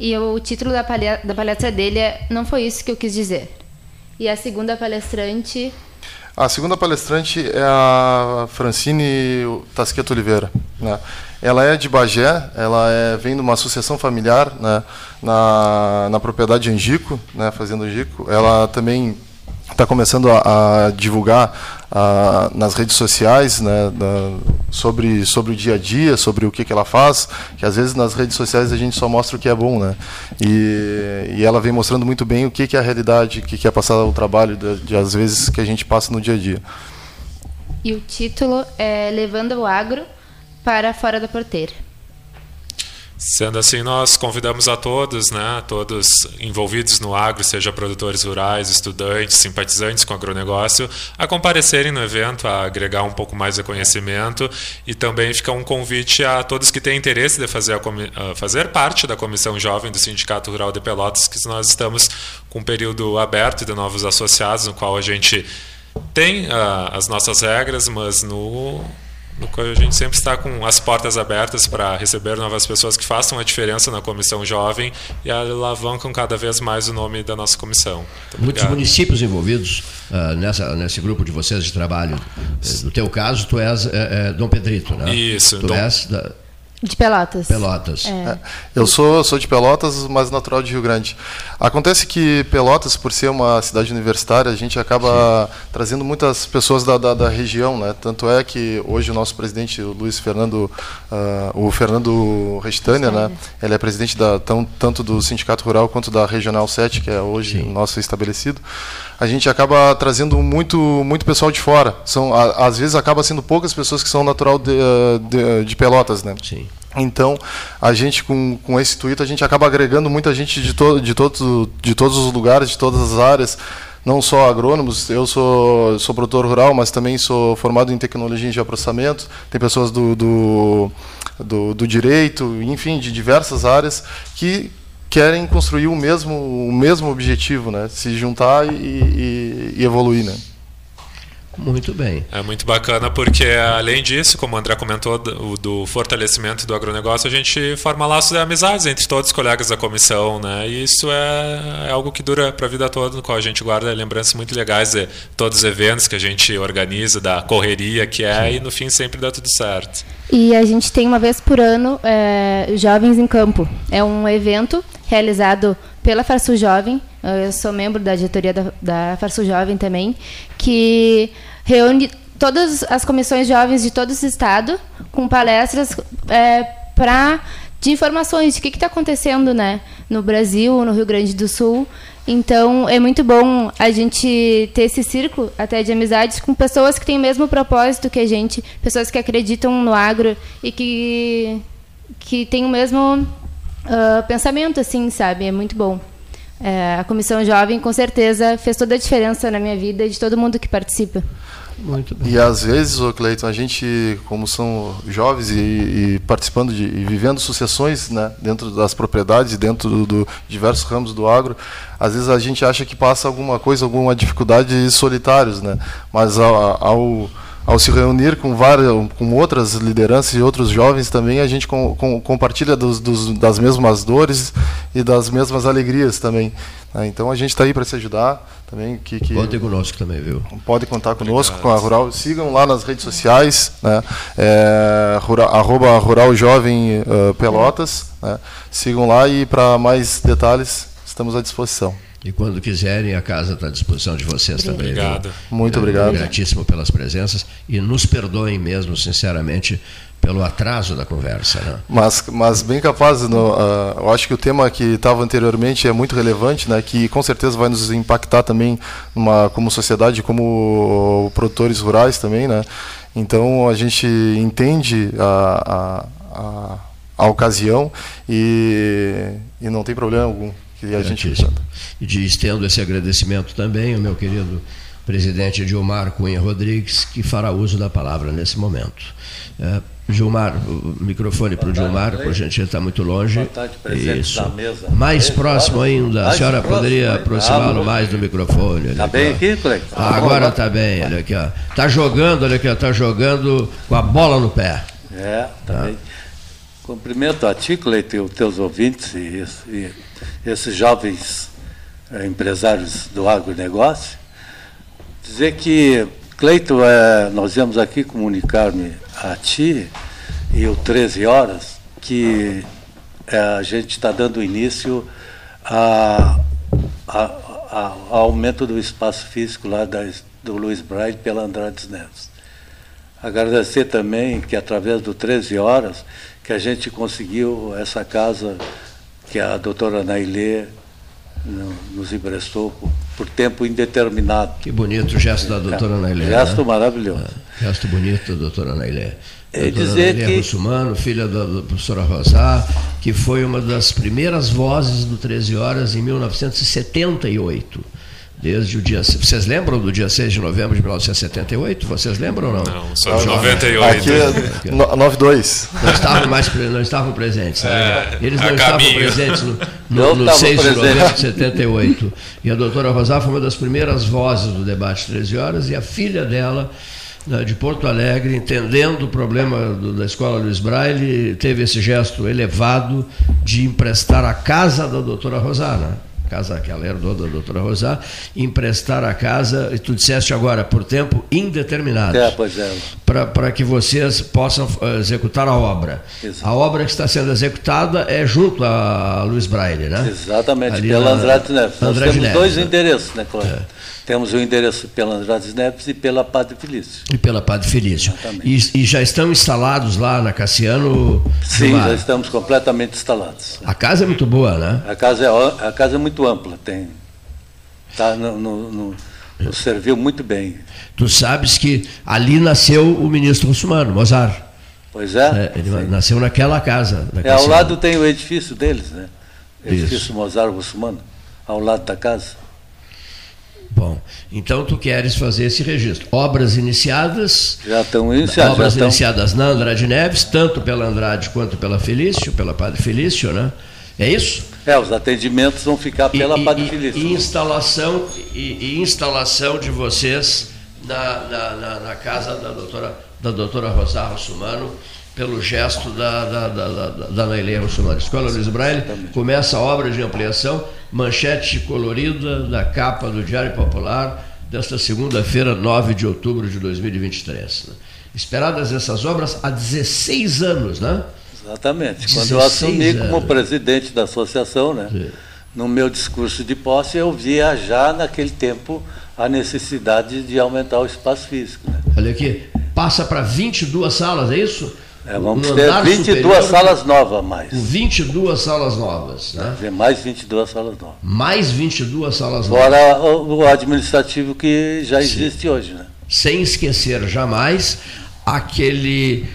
E o título da, palha- da palestra dele é Não Foi Isso Que Eu Quis Dizer. E a segunda palestrante A segunda palestrante é a Francine Tasqueto Oliveira. Né? Ela é de Bagé, ela é, vem de uma associação familiar né, na, na propriedade Angico, né, fazendo Angico. Ela também está começando a, a divulgar ah, nas redes sociais né, da- sobre, sobre o dia a dia, sobre o que, que ela faz, que às vezes nas redes sociais a gente só mostra o que é bom. Né? E, e ela vem mostrando muito bem o que, que é a realidade, o que, que é passar o trabalho, de, de, às vezes, que a gente passa no dia a dia. e o título é Levando o Agro para Fora da Porteira. Sendo assim, nós convidamos a todos, né, todos envolvidos no agro, seja produtores rurais, estudantes, simpatizantes com agronegócio, a comparecerem no evento, a agregar um pouco mais de conhecimento. E também fica um convite a todos que têm interesse de fazer, a fazer parte da Comissão Jovem do Sindicato Rural de Pelotas, que nós estamos com um período aberto de novos associados, no qual a gente tem ah, as nossas regras, mas no no qual a gente sempre está com as portas abertas para receber novas pessoas que façam a diferença na comissão jovem e alavancam cada vez mais o nome da nossa comissão. Muito Muitos obrigado. municípios envolvidos ah, nessa, nesse grupo de vocês de trabalho. Eh, No teu caso, tu és eh, eh, Dom Pedrito, né? Isso, Tu Dom- és da De Pelotas. Pelotas. É. Eu sou, sou de Pelotas, mas natural de Rio Grande. Acontece que Pelotas, por ser uma cidade universitária, a gente acaba trazendo muitas pessoas da, da, da região, né? Tanto é que hoje o nosso presidente, o Luiz Fernando, ah, o Fernando Restânia, né? Ele é presidente da, tão, tanto do Sindicato Rural quanto da Regional 7, que é hoje o nosso estabelecido. A gente acaba trazendo muito, muito pessoal de fora. São, a- às vezes acaba sendo poucas pessoas que são natural de, ah, de, de Pelotas, né? Sim. Então, a gente com, com esse intuito, a gente acaba agregando muita gente de, to, de, todos, de todos os lugares, de todas as áreas, não só agrônomos. Eu sou, sou produtor rural, mas também sou formado em tecnologia de processamento. Tem pessoas do, do, do, do direito, enfim, de diversas áreas que querem construir o mesmo, o mesmo objetivo, né? Se juntar e, e, e evoluir, né? Muito bem. É muito bacana porque, além disso, como o André comentou, do, do fortalecimento do agronegócio, a gente forma laços de amizades entre todos os colegas da comissão, né? E isso é, é algo que dura para a vida toda, no qual a gente guarda lembranças muito legais de todos os eventos que a gente organiza, da correria que é, e no fim sempre dá tudo certo. E a gente tem uma vez por ano é, Jovens em Campo. É um evento realizado pela Farsul Jovem. Eu sou membro da diretoria da, da Farsul Jovem também, que reúne todas as comissões jovens de todo o estado com palestras é, para de informações de o que está acontecendo né, no Brasil, no Rio Grande do Sul. Então é muito bom a gente ter esse círculo até de amizades com pessoas que têm o mesmo propósito que a gente, pessoas que acreditam no agro e que, que têm o mesmo ah, pensamento, assim, sabe? É muito bom. É, a Comissão Jovem, com certeza, fez toda a diferença na minha vida e de todo mundo que participa. Muito bem. E às vezes, ô Cleiton, a gente, como são jovens e, e participando de e vivendo sucessões né, dentro das propriedades, dentro do, do diversos ramos do agro, às vezes a gente acha que passa alguma coisa, alguma dificuldade solitários, né? Mas ao, ao, ao se reunir com várias, com outras lideranças e outros jovens também, a gente com, com, compartilha dos, dos, das mesmas dores e das mesmas alegrias também. Né? Então a gente está aí para se ajudar também. Que, que Pode conosco também, viu? Pode contar conosco, Obrigado. com a Rural. Sigam lá nas redes sociais, né? É, rural, arroba Rural Jovem uh, Pelotas. Né? Sigam lá e para mais detalhes estamos à disposição. E quando quiserem, a casa está à disposição de vocês obrigado. também. Obrigado. Muito obrigado. Gratíssimo pelas presenças e nos perdoem mesmo, sinceramente, pelo atraso da conversa. Né? Mas, mas bem capaz, no, uh, eu acho que o tema que estava anteriormente é muito relevante, né, que com certeza vai nos impactar também numa, como sociedade, como produtores rurais também. Né? Então a gente entende a, a, a, a ocasião e, e não tem problema algum que a gente E de estendo esse agradecimento também ao meu querido presidente Gilmar Cunha Rodrigues, que fará uso da palavra nesse momento. É, Gilmar, o microfone para o Gilmar, por gentileza, está muito longe. Isso. Mais próximo ainda. A senhora poderia aproximá-lo mais do microfone. Está bem aqui, Cleiton? Ah, agora está bem, olha aqui. Está jogando, olha aqui, está jogando com a bola no pé. É, está tá. bem. Cumprimento a ti, Cleiton, e os teus ouvintes e, e esses jovens é, empresários do agronegócio. Dizer que, Cleiton, é, nós viemos aqui comunicar-me a ti e o 13 horas que é, a gente está dando início a, a, a, ao aumento do espaço físico lá da, do Luiz Braille pela Andrade Neves. Agradecer também que através do 13 horas que a gente conseguiu essa casa que a doutora Nailê nos emprestou por, tempo indeterminado. Que bonito o gesto da doutora é, Nailê. Gesto né? maravilhoso. É, gesto bonito da doutora Nailê. É dizer Nailê que... Russumano, filha da, da professora Rosá, que foi uma das primeiras vozes do 13 Horas em 1978 desde o dia. Vocês lembram do dia 6 de novembro de 1978? Vocês lembram ou não? Não, só de 98. Aqui é 92. Não estavam, mais, não estavam presentes. Né? É, Eles não estavam caminho. presentes no, no, no 6 de novembro de 78. E a doutora Rosá foi uma das primeiras vozes do debate 13 horas e a filha dela né, de Porto Alegre, entendendo o problema do, da escola Luiz Braille, teve esse gesto elevado de emprestar a casa da doutora Rosana casa que ela herdou da doutora Rosá, emprestar a casa, e tu disseste agora, por tempo indeterminado. É, pois é. Para que vocês possam uh, executar a obra. Exato. A obra que está sendo executada é junto a Luiz Braille, né? Exatamente, Ali pela na, Andrade Neves. Nós Andrade temos Neves, dois né? endereços, né, Cláudio? É. Temos o endereço pela Andrade Neves e pela Padre Felício. E pela Padre Felício. E, e, já estão instalados lá na Cassiano? Sim, já estamos completamente instalados. A casa é muito boa, né? A casa é, a casa é muito ampla, tem. Tá no, no, no, no serviu muito bem. Tu sabes que ali nasceu o ministro Russumano, Mozart. Pois é. é ele sim. nasceu naquela casa. É, ao lado tem o edifício deles, né? Edifício Isso. Mozart Russumano, ao lado da casa. Bom, então tu queres fazer esse registro. Obras iniciadas. Já estão iniciadas. Obras estão... iniciadas na Andrade Neves, tanto pela Andrade quanto pela Felício, pela Padre Felício, né? É isso? É, os atendimentos vão ficar pela e, Padre e, Felício. E instalação, e, e instalação de vocês na, na, na, na, casa da doutora, da doutora Rosário Sumano, pelo gesto da, da, da, da, da Nailê Russumano. Escola Luiz Braille começa a obra de ampliação manchete colorida da capa do Diário Popular desta segunda-feira, 9 de outubro de 2023. Né? Esperadas essas obras há 16 anos, né? Exatamente. Quando eu assumi anos. como presidente da associação, né? Sim. no meu discurso de posse, eu via já naquele tempo a necessidade de aumentar o espaço físico. Né? Olha aqui, passa para 22 salas, é isso? É, vamos ter 22 superior, salas novas mais. 22 salas novas. Né? Mais 22 salas novas. Mais 22 salas novas. Fora o, o administrativo que já existe Sim. hoje. Né? Sem esquecer jamais aquele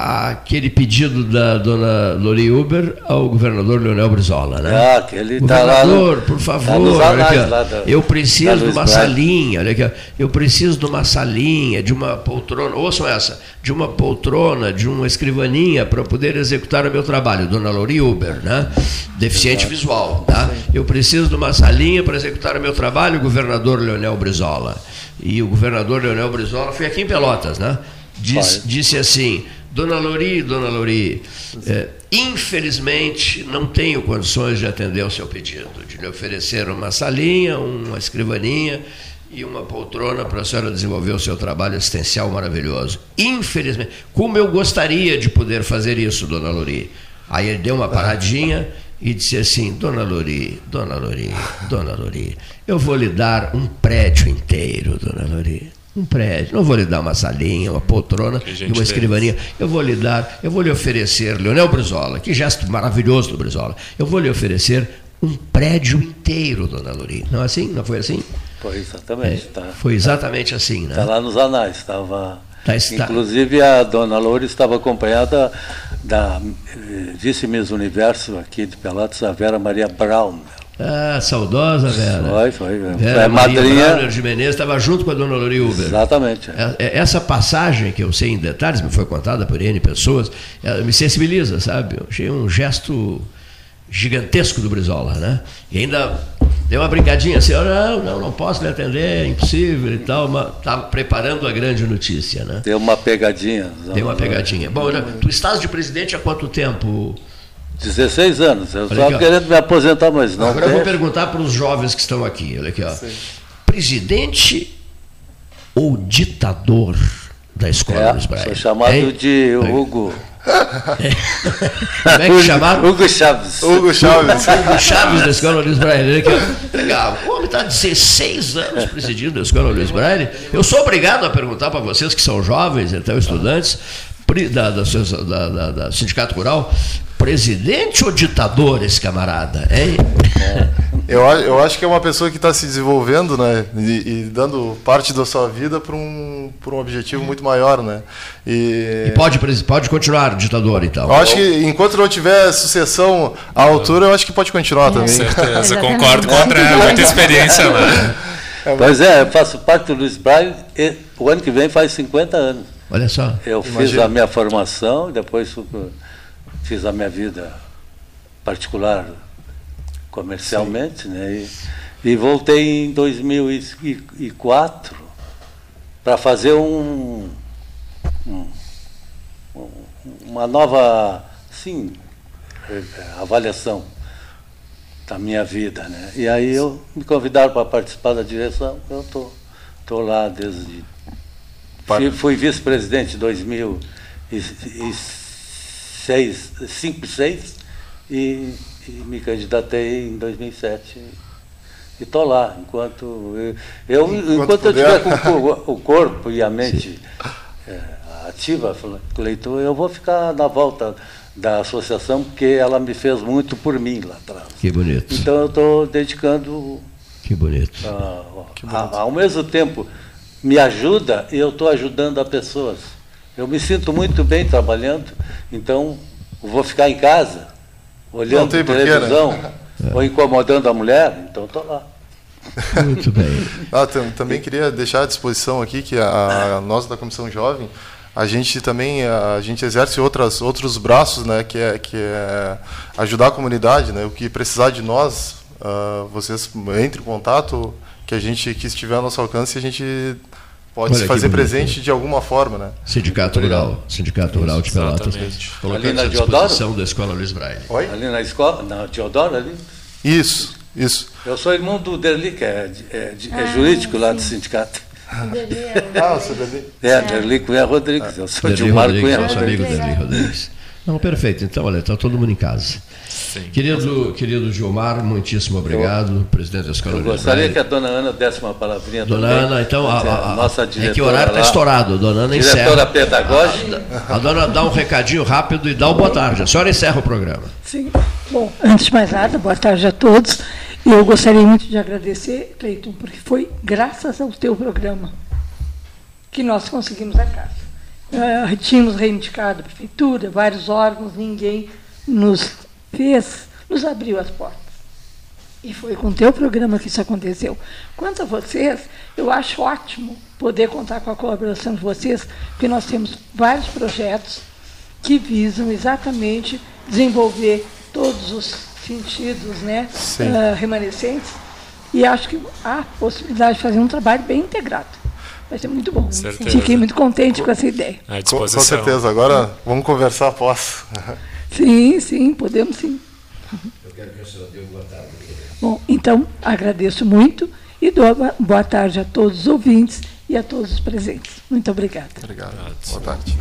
aquele pedido da dona Lori Uber ao governador Leonel Brizola, né? Ah, que ele tá lá governador, por tá favor, anais aqui, da- eu preciso de uma Braga. salinha, olha aqui, eu preciso de uma salinha, de uma poltrona, ouçam essa, de uma poltrona, de uma escrivaninha para poder executar o meu trabalho, dona Lori Uber, né? Deficiente visual, tá? Eu preciso de uma salinha para executar o meu trabalho, governador Leonel Brizola. E o governador Leonel Brizola foi aqui em Pelotas, né? Diz- disse assim, Dona Lori, Dona Lori, eh, infelizmente não tenho condições de atender ao seu pedido, de lhe oferecer uma salinha, uma escrivaninha e uma poltrona para a senhora desenvolver o seu trabalho assistencial maravilhoso. Infelizmente, como eu gostaria de poder fazer isso, Dona Lori. Aí ele deu uma paradinha e disse assim, Dona Lori, Dona Lori, Dona Lori, eu vou lhe dar um prédio inteiro, Dona Lori. Um prédio. Não vou lhe dar uma salinha, uma poltrona e uma escrivaninha. Eu vou lhe dar, eu vou lhe oferecer, Leonel Brizola, que gesto maravilhoso do Brizola. Eu vou lhe oferecer um prédio inteiro, Dona Lori. Não é assim? Não foi assim? Foi exatamente. É, tá. Foi exatamente assim, né? Está lá nos anais. Estava, Tá, está. Inclusive a dona Loura estava acompanhada da eh, vice-miss Universo aqui de Pelotas, a Vera Maria Brown. Ah, saudosa Vera. Foi, foi. Vera Foi a Maria madrinha. Brauner de Menezes estava junto com a dona Lori Uber. Exatamente. É- é- Essa passagem, que eu sei em detalhes, me foi contada por N pessoas, me sensibiliza, sabe? Eu achei um gesto gigantesco do Brizola, né? E ainda deu uma brincadinha assim, não, não, não posso lhe atender, é impossível e tal, mas estava preparando a grande notícia, né? Tem uma pegadinha. Tem uma pegadinha. Bom, já- tu estás de presidente há quanto tempo? 16 anos. Eu estava querendo me aposentar, mas não Agora eu vou tem. perguntar para os jovens que estão aqui. Olha aqui, ó. Presidente ou ditador da escola É, Luiz Braga? sou chamado Hein? de Hugo. Como é que chamaram? Hugo Chaves. Hugo Chaves. Hugo Chaves da Escola Luiz Braille. Legal. O homem está 16 anos presidindo a Escola Luiz Braille. Eu sou obrigado a perguntar para vocês que são jovens, então estudantes, da, da, da- da Sindicato Rural, presidente ou ditador esse camarada? Hein? Eu, eu acho que é uma pessoa que está se desenvolvendo, né, e, e dando parte da sua vida para um, pra um objetivo muito maior, né. E, E pode, pode continuar ditador, então. eu acho que enquanto não tiver sucessão à altura, eu acho que pode continuar também. certeza, concordo com o André, muita experiência, né? Pois é, eu faço parte do Luiz Braga e o ano que vem faz 50 anos. Olha só. Eu fiz Imagina. a minha formação, depois fiz a minha vida particular comercialmente, né? E, e voltei em 2004 para fazer um, um- um- uma nova, sim, eh, avaliação da minha vida, né? E aí eu me convidaram para participar da direção, eu tô, tô lá desde fui, fui vice-presidente em 2006, 5 6 e, e me candidatei em 2007 e estou lá enquanto eu, eu- enquanto, eu tiver com o cor- o corpo e a mente eh, ativa, Cleiton, eu vou ficar na volta da associação porque ela me fez muito por mim lá atrás. Que bonito. Então eu estou dedicando Que bonito. ah, a- ao mesmo tempo me ajuda e eu estou ajudando a pessoas. Eu me sinto muito bem trabalhando, então vou ficar em casa olhando né? televisão ou incomodando a mulher, então estou lá. Muito bem. Ah, tam- também queria deixar à disposição aqui que a, a- nós da Comissão Jovem, a gente também a, gente exerce outras, outros braços, né, que é, que é ajudar a comunidade, né, o que precisar de nós, ah, vocês entrem em contato, que a gente que estiver ao nosso alcance, a gente pode Olha se fazer presente de alguma forma, né. Sindicato Rural, Sindicato Rural de Pelotas. Ali na à disposição da Escola Luiz Braille. Ali na escola, na Teodoro ali. Isso, isso. Eu sou irmão do Derli, que é, de- é de- é Ah, jurídico lá do sindicato. Ah, o seu Derli. É, Derli Cunha Rodrigues. Eu sou Derli Gilmar Rodrigues, Cunha nosso amigo Rodrigues. Derli Rodrigues. Não, perfeito. Então, olha, está todo mundo em casa. Querido, querido Gilmar, muitíssimo obrigado, presidente da Escola Eu gostaria Braille. que a dona Ana desse uma palavrinha Dona também. Ana, então, a, É, a- a- nossa é diretora que o horário está estourado. A Dona Ana encerra. Diretora pedagógica. A, a dona dá um recadinho rápido e dá o boa tarde. A senhora encerra o programa. Sim. Bom, antes de mais nada, boa tarde a todos. Eu gostaria muito de agradecer, Cleiton, porque foi graças ao teu programa que nós conseguimos a casa. uh, tínhamos reivindicado a prefeitura, vários órgãos, ninguém nos fez, nos abriu as portas. E foi com o teu programa que isso aconteceu. Quanto a vocês, eu acho ótimo poder contar com a colaboração de vocês, porque nós temos vários projetos que visam exatamente desenvolver todos os sentidos né, uh, remanescentes. E acho que há possibilidade de fazer um trabalho bem integrado. Vai ser muito bom. Certeza. Fiquei muito contente com essa ideia. À Com, com certeza. Agora vamos conversar após. Sim, sim, podemos sim. Eu quero que o senhor dê boa tarde. Bom, então agradeço muito e dou uma boa tarde a todos os ouvintes e a todos os presentes. Muito obrigada. Obrigado. Boa tarde.